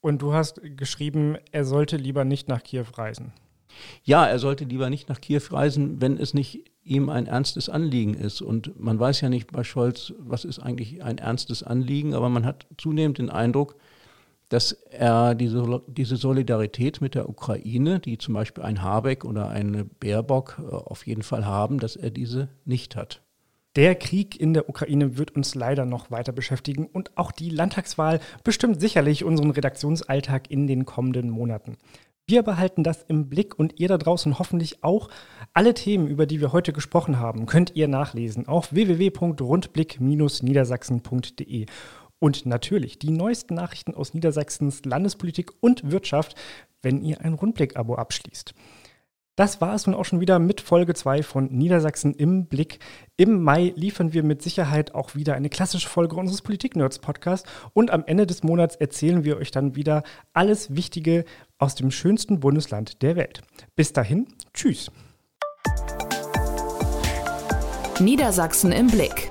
S2: Und du hast geschrieben, er sollte lieber nicht nach Kiew reisen.
S6: Ja, er sollte lieber nicht nach Kiew reisen, wenn es nicht ihm ein ernstes Anliegen ist. Und man weiß ja nicht bei Scholz, was ist eigentlich ein ernstes Anliegen, aber man hat zunehmend den Eindruck, dass er diese, diese Solidarität mit der Ukraine, die zum Beispiel ein Habeck oder eine Baerbock äh, auf jeden Fall haben, dass er diese nicht hat.
S2: Der Krieg in der Ukraine wird uns leider noch weiter beschäftigen und auch die Landtagswahl bestimmt sicherlich unseren Redaktionsalltag in den kommenden Monaten. Wir behalten das im Blick und ihr da draußen hoffentlich auch. Alle Themen, über die wir heute gesprochen haben, könnt ihr nachlesen auf www.rundblick-niedersachsen.de. Und natürlich die neuesten Nachrichten aus Niedersachsens Landespolitik und Wirtschaft, wenn ihr ein Rundblick-Abo abschließt. Das war es nun auch schon wieder mit Folge 2 von Niedersachsen im Blick. Im Mai liefern wir mit Sicherheit auch wieder eine klassische Folge unseres Politik-Nerds-Podcasts und am Ende des Monats erzählen wir euch dann wieder alles Wichtige aus dem schönsten Bundesland der Welt. Bis dahin, tschüss.
S1: Niedersachsen im Blick.